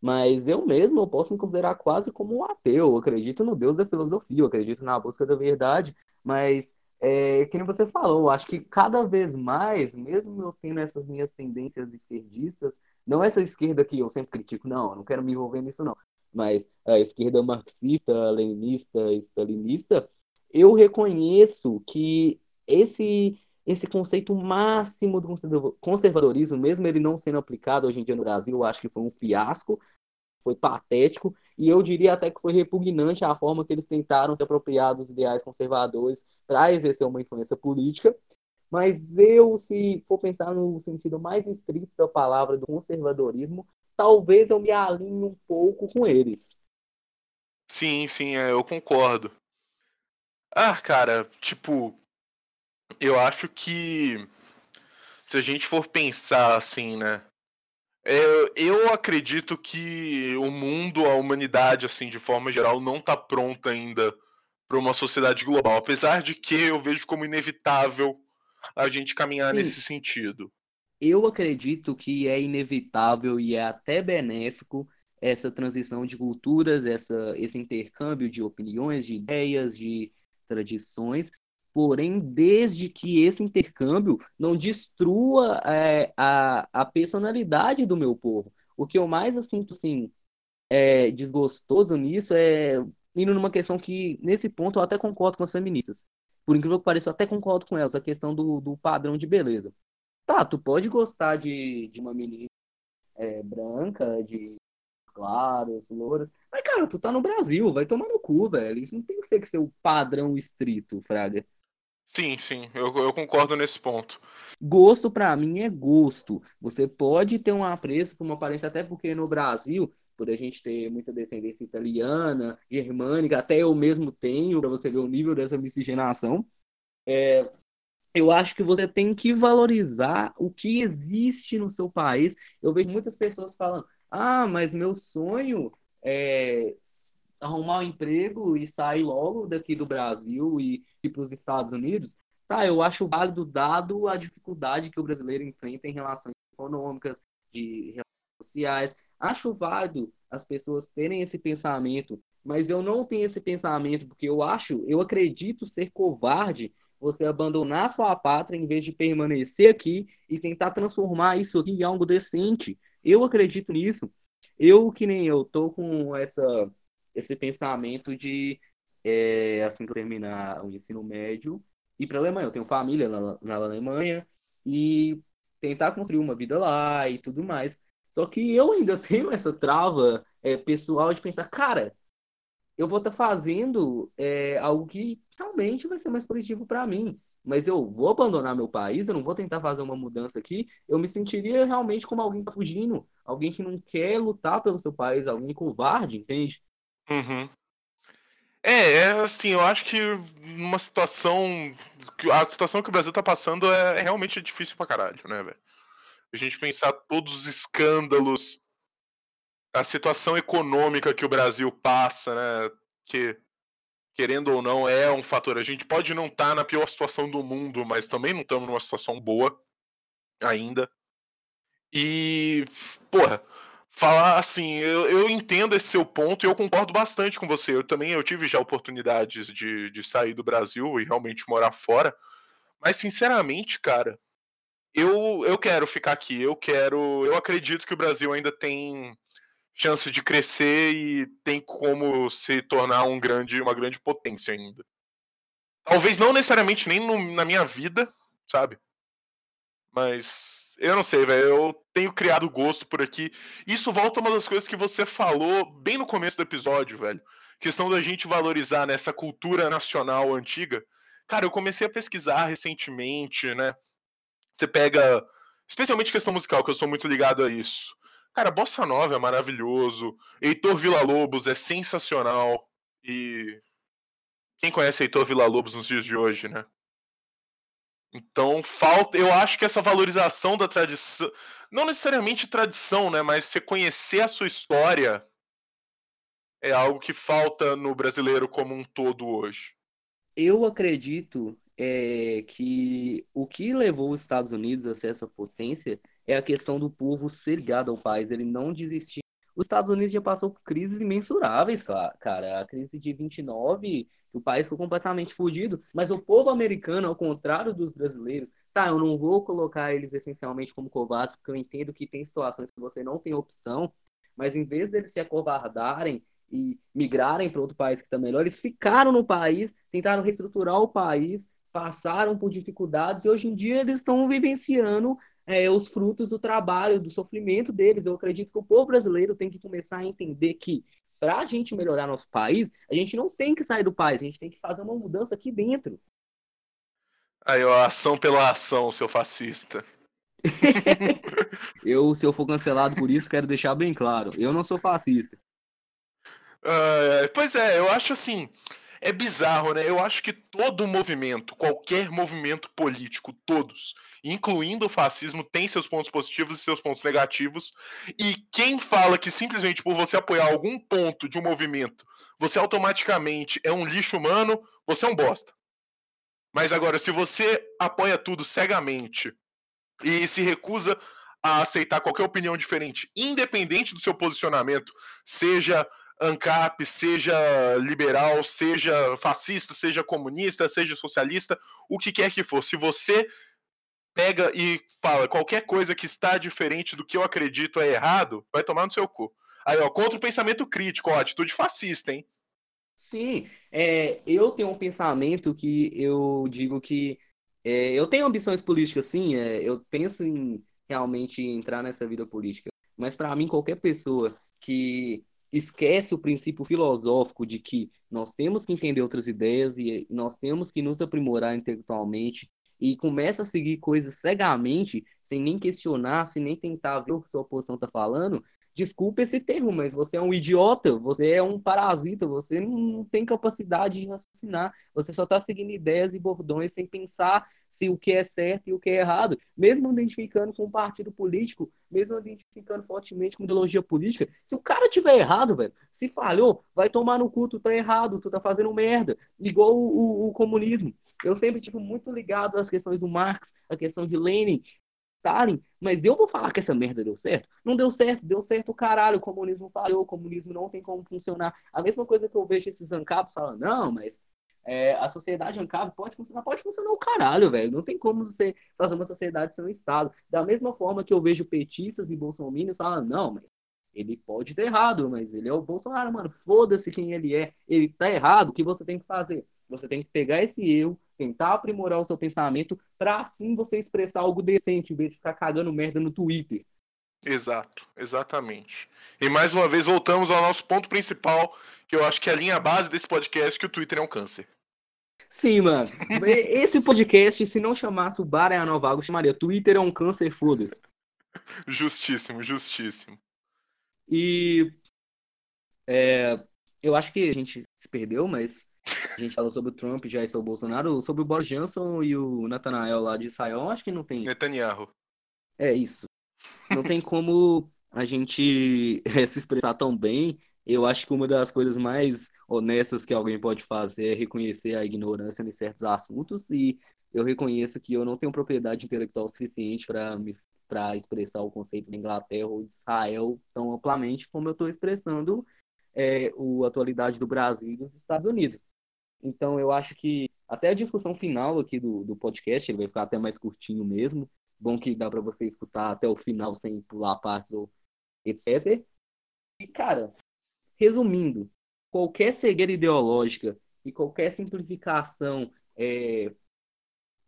Mas eu mesmo eu posso me considerar quase como um ateu. Eu acredito no Deus da filosofia, eu acredito na busca da verdade, mas é, que nem você falou, acho que cada vez mais, mesmo eu tendo essas minhas tendências esquerdistas, não essa esquerda que eu sempre critico, não, não quero me envolver nisso, não, mas a esquerda marxista, leninista, stalinista, eu reconheço que esse esse conceito máximo do conservadorismo, mesmo ele não sendo aplicado hoje em dia no Brasil, eu acho que foi um fiasco, foi patético, e eu diria até que foi repugnante a forma que eles tentaram se apropriar dos ideais conservadores para exercer uma influência política. Mas eu, se for pensar no sentido mais estrito da palavra do conservadorismo, talvez eu me alinhe um pouco com eles. Sim, sim, é, eu concordo. Ah, cara, tipo, eu acho que se a gente for pensar assim, né? Eu, eu acredito que o mundo, a humanidade, assim, de forma geral, não está pronta ainda para uma sociedade global. Apesar de que eu vejo como inevitável a gente caminhar Sim. nesse sentido. Eu acredito que é inevitável e é até benéfico essa transição de culturas, essa, esse intercâmbio de opiniões, de ideias, de tradições, Porém, desde que esse intercâmbio não destrua é, a, a personalidade do meu povo. O que eu mais sinto assim, é, desgostoso nisso é indo numa questão que, nesse ponto, eu até concordo com as feministas. Por incrível que pareça, eu até concordo com elas, a questão do, do padrão de beleza. Tá, tu pode gostar de, de uma menina é, branca, de claros, louras, mas, cara, tu tá no Brasil, vai tomar no cu, velho. Isso não tem que ser que ser o padrão estrito, Fraga. Sim, sim, eu, eu concordo nesse ponto. Gosto para mim é gosto. Você pode ter um apreço por uma aparência, até porque no Brasil, por a gente ter muita descendência italiana, germânica, até eu mesmo tenho, para você ver o nível dessa miscigenação. É, eu acho que você tem que valorizar o que existe no seu país. Eu vejo muitas pessoas falando: ah, mas meu sonho é arrumar um emprego e sair logo daqui do Brasil e ir para os Estados Unidos, tá, eu acho válido dado a dificuldade que o brasileiro enfrenta em relações econômicas, de relações sociais. Acho válido as pessoas terem esse pensamento, mas eu não tenho esse pensamento porque eu acho, eu acredito ser covarde você abandonar sua pátria em vez de permanecer aqui e tentar transformar isso aqui em algo decente. Eu acredito nisso. Eu, que nem eu, tô com essa esse pensamento de, é, assim que eu terminar o ensino médio, ir para a Alemanha. Eu tenho família na, na Alemanha e tentar construir uma vida lá e tudo mais. Só que eu ainda *laughs* tenho essa trava é, pessoal de pensar, cara, eu vou estar tá fazendo é, algo que realmente vai ser mais positivo para mim. Mas eu vou abandonar meu país, eu não vou tentar fazer uma mudança aqui. Eu me sentiria realmente como alguém que tá fugindo, alguém que não quer lutar pelo seu país, alguém covarde, entende? Uhum. É, é assim, eu acho que numa situação. A situação que o Brasil tá passando é, é realmente difícil pra caralho, né, velho? A gente pensar todos os escândalos, a situação econômica que o Brasil passa, né? Que, querendo ou não, é um fator. A gente pode não estar tá na pior situação do mundo, mas também não estamos numa situação boa ainda. E, porra, falar assim, eu, eu entendo esse seu ponto e eu concordo bastante com você. Eu também eu tive já oportunidades de, de sair do Brasil e realmente morar fora. Mas, sinceramente, cara, eu, eu quero ficar aqui. Eu quero. Eu acredito que o Brasil ainda tem chance de crescer e tem como se tornar um grande, uma grande potência ainda. Talvez não necessariamente nem no, na minha vida, sabe? Mas eu não sei, velho. Eu tenho criado gosto por aqui. Isso volta a uma das coisas que você falou bem no começo do episódio, velho. Questão da gente valorizar nessa cultura nacional antiga. Cara, eu comecei a pesquisar recentemente, né? Você pega, especialmente questão musical, que eu sou muito ligado a isso. Cara, Bossa Nova é maravilhoso. Heitor Villa-Lobos é sensacional. E quem conhece Heitor Villa-Lobos nos dias de hoje, né? Então, falta, eu acho que essa valorização da tradição, não necessariamente tradição, né, mas você conhecer a sua história é algo que falta no brasileiro como um todo hoje. Eu acredito é, que o que levou os Estados Unidos a ser essa potência é a questão do povo ser ligado ao país, ele não desistir. Os Estados Unidos já passou por crises imensuráveis, cara. A crise de 29 o país ficou completamente fudido, mas o povo americano, ao contrário dos brasileiros, tá, eu não vou colocar eles essencialmente como covardes, porque eu entendo que tem situações que você não tem opção, mas em vez deles se acovardarem e migrarem para outro país que está melhor, eles ficaram no país, tentaram reestruturar o país, passaram por dificuldades e hoje em dia eles estão vivenciando é, os frutos do trabalho, do sofrimento deles. Eu acredito que o povo brasileiro tem que começar a entender que para a gente melhorar nosso país, a gente não tem que sair do país, a gente tem que fazer uma mudança aqui dentro. Aí, ó, ação pela ação, seu fascista. *laughs* eu, se eu for cancelado por isso, quero deixar bem claro, eu não sou fascista. Uh, pois é, eu acho assim, é bizarro, né? Eu acho que todo movimento, qualquer movimento político, todos, incluindo o fascismo, tem seus pontos positivos e seus pontos negativos. E quem fala que simplesmente por você apoiar algum ponto de um movimento, você automaticamente é um lixo humano, você é um bosta. Mas agora, se você apoia tudo cegamente e se recusa a aceitar qualquer opinião diferente, independente do seu posicionamento, seja ANCAP, seja liberal, seja fascista, seja comunista, seja socialista, o que quer que for. Se você pega e fala qualquer coisa que está diferente do que eu acredito é errado, vai tomar no seu cu. Aí, ó, contra o pensamento crítico, ó, atitude fascista, hein? Sim, é, eu tenho um pensamento que eu digo que é, eu tenho ambições políticas, sim, é, eu penso em realmente entrar nessa vida política, mas para mim, qualquer pessoa que esquece o princípio filosófico de que nós temos que entender outras ideias e nós temos que nos aprimorar intelectualmente e começa a seguir coisas cegamente, sem nem questionar, sem nem tentar ver o que sua oposição está falando, desculpe esse termo, mas você é um idiota, você é um parasita, você não tem capacidade de raciocinar, você só está seguindo ideias e bordões sem pensar se o que é certo e o que é errado, mesmo identificando com um partido político, mesmo identificando fortemente com ideologia política, se o cara tiver errado, velho, se falhou, vai tomar no cu, tu tá errado, tu tá fazendo merda, igual o, o, o comunismo. Eu sempre tive muito ligado às questões do Marx, a questão de Lenin, Stalin, mas eu vou falar que essa merda deu certo? Não deu certo, deu certo o caralho, o comunismo falhou, o comunismo não tem como funcionar. A mesma coisa que eu vejo esses ancapos falando, não, mas é, a sociedade ancap pode funcionar, pode funcionar o caralho, velho. Não tem como você fazer uma sociedade sem um Estado. Da mesma forma que eu vejo petistas e bolsominions falando, não, mas ele pode ter errado, mas ele é o Bolsonaro, mano. Foda-se quem ele é. Ele tá errado, o que você tem que fazer? Você tem que pegar esse erro, tentar aprimorar o seu pensamento, para assim você expressar algo decente, em vez de ficar cagando merda no Twitter. Exato, exatamente. E mais uma vez voltamos ao nosso ponto principal, que eu acho que é a linha base desse podcast, que o Twitter é um câncer. Sim, mano. Esse podcast, se não chamasse o Bar é a Nova Água, chamaria Twitter é um câncer, foda-se. *laughs* Justíssimo, justíssimo. E é, eu acho que a gente se perdeu, mas a gente falou sobre o Trump, já e o Bolsonaro, sobre o Boris Johnson e o Nathanael lá de Israel, acho que não tem. Netanyahu. É isso. Não tem como a gente se expressar tão bem. Eu acho que uma das coisas mais honestas que alguém pode fazer é reconhecer a ignorância em certos assuntos e eu reconheço que eu não tenho propriedade intelectual suficiente para me para expressar o conceito da Inglaterra ou de Israel tão amplamente como eu estou expressando é, o atualidade do Brasil e dos Estados Unidos. Então, eu acho que até a discussão final aqui do, do podcast, ele vai ficar até mais curtinho mesmo. Bom que dá para você escutar até o final sem pular partes ou etc. E, cara, resumindo, qualquer cegueira ideológica e qualquer simplificação é,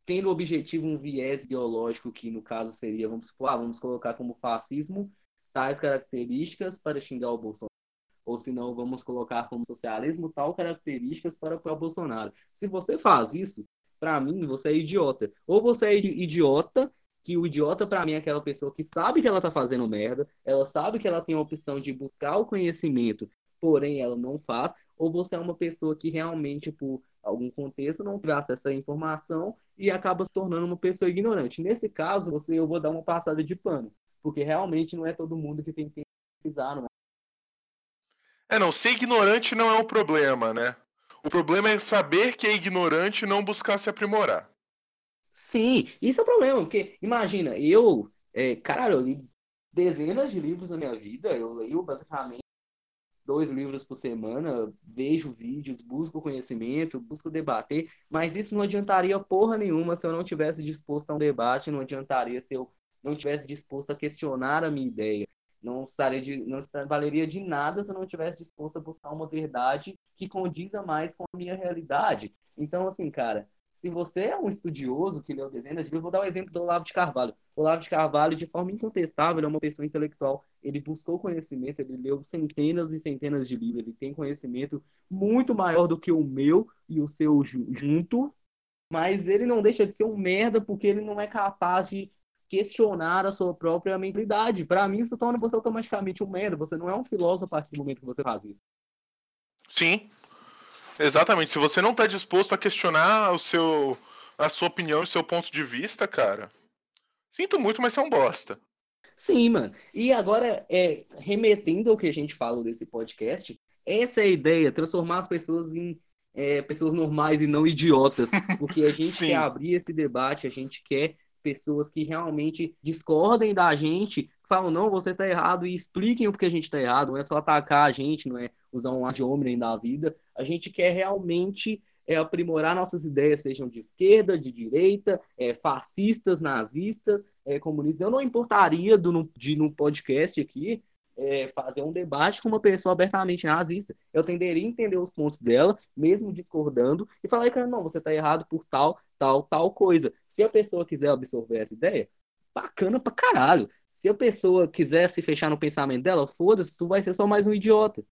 tendo objetivo um viés ideológico, que no caso seria, vamos supor, ah, vamos colocar como fascismo tais características para xingar o Bolsonaro. Ou se não, vamos colocar como socialismo tal características para o Bolsonaro. Se você faz isso, para mim, você é idiota. Ou você é idiota, que o idiota para mim é aquela pessoa que sabe que ela tá fazendo merda, ela sabe que ela tem a opção de buscar o conhecimento, porém ela não faz, ou você é uma pessoa que realmente, por algum contexto, não traz essa informação e acaba se tornando uma pessoa ignorante. Nesse caso, você eu vou dar uma passada de pano, porque realmente não é todo mundo que tem que pesquisar, não é? É, não, ser ignorante não é o problema, né? O problema é saber que é ignorante e não buscar se aprimorar. Sim, isso é o problema, porque imagina, eu, é, caralho, eu li dezenas de livros na minha vida, eu leio basicamente dois livros por semana, vejo vídeos, busco conhecimento, busco debater, mas isso não adiantaria porra nenhuma se eu não tivesse disposto a um debate, não adiantaria se eu não tivesse disposto a questionar a minha ideia. Não, estaria de, não valeria de nada se eu não tivesse disposto a buscar uma verdade que condiza mais com a minha realidade. Então, assim, cara, se você é um estudioso que leu dezenas de livros, vou dar o um exemplo do Olavo de Carvalho. O Olavo de Carvalho, de forma incontestável, é uma pessoa intelectual. Ele buscou conhecimento, ele leu centenas e centenas de livros, ele tem conhecimento muito maior do que o meu e o seu junto, mas ele não deixa de ser um merda porque ele não é capaz de questionar a sua própria mentalidade. Para mim, isso torna você automaticamente um merda. Você não é um filósofo a partir do momento que você faz isso. Sim, Exatamente. Se você não tá disposto a questionar o seu, a sua opinião, o seu ponto de vista, cara, sinto muito, mas você é um bosta. Sim, mano. E agora, é, remetendo ao que a gente falou desse podcast, essa é a ideia, transformar as pessoas em é, pessoas normais e não idiotas. Porque a *laughs* gente quer abrir esse debate, a gente quer pessoas que realmente discordem da gente, falam, não, você está errado, e expliquem o que a gente está errado, não é só atacar a gente, não é usar um ad hominem da vida. A gente quer realmente é, aprimorar nossas ideias, sejam de esquerda, de direita, é, fascistas, nazistas, é, comunistas. Eu não importaria do, de, no podcast aqui é, fazer um debate com uma pessoa abertamente nazista. Eu tenderia a entender os pontos dela, mesmo discordando, e falar, cara, não, você está errado por tal, tal, tal coisa. Se a pessoa quiser absorver essa ideia, bacana pra caralho. Se a pessoa quiser se fechar no pensamento dela, foda-se, tu vai ser só mais um idiota.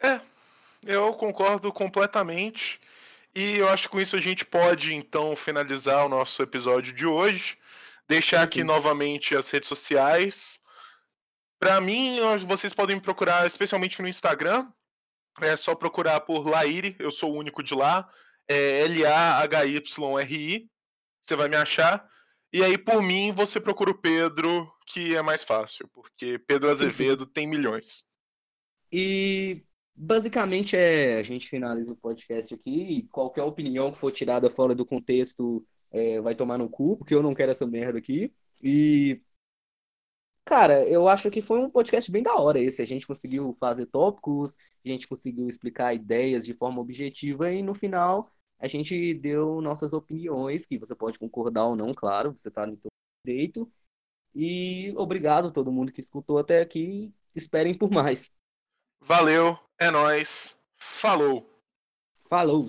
É, eu concordo completamente. E eu acho que com isso a gente pode, então, finalizar o nosso episódio de hoje. Deixar sim, sim. aqui novamente as redes sociais. Para mim, vocês podem me procurar especialmente no Instagram. É só procurar por Laire, eu sou o único de lá. É L-A-H-Y-R-I. Você vai me achar. E aí, por mim, você procura o Pedro, que é mais fácil, porque Pedro Azevedo sim, tem milhões. E basicamente é a gente finaliza o podcast aqui. E qualquer opinião que for tirada fora do contexto é, vai tomar no cu, porque eu não quero essa merda aqui. E Cara, eu acho que foi um podcast bem da hora esse. A gente conseguiu fazer tópicos, a gente conseguiu explicar ideias de forma objetiva e no final a gente deu nossas opiniões, que você pode concordar ou não, claro, você está no seu direito. E obrigado a todo mundo que escutou até aqui. Esperem por mais. Valeu, é nós. Falou. Falou.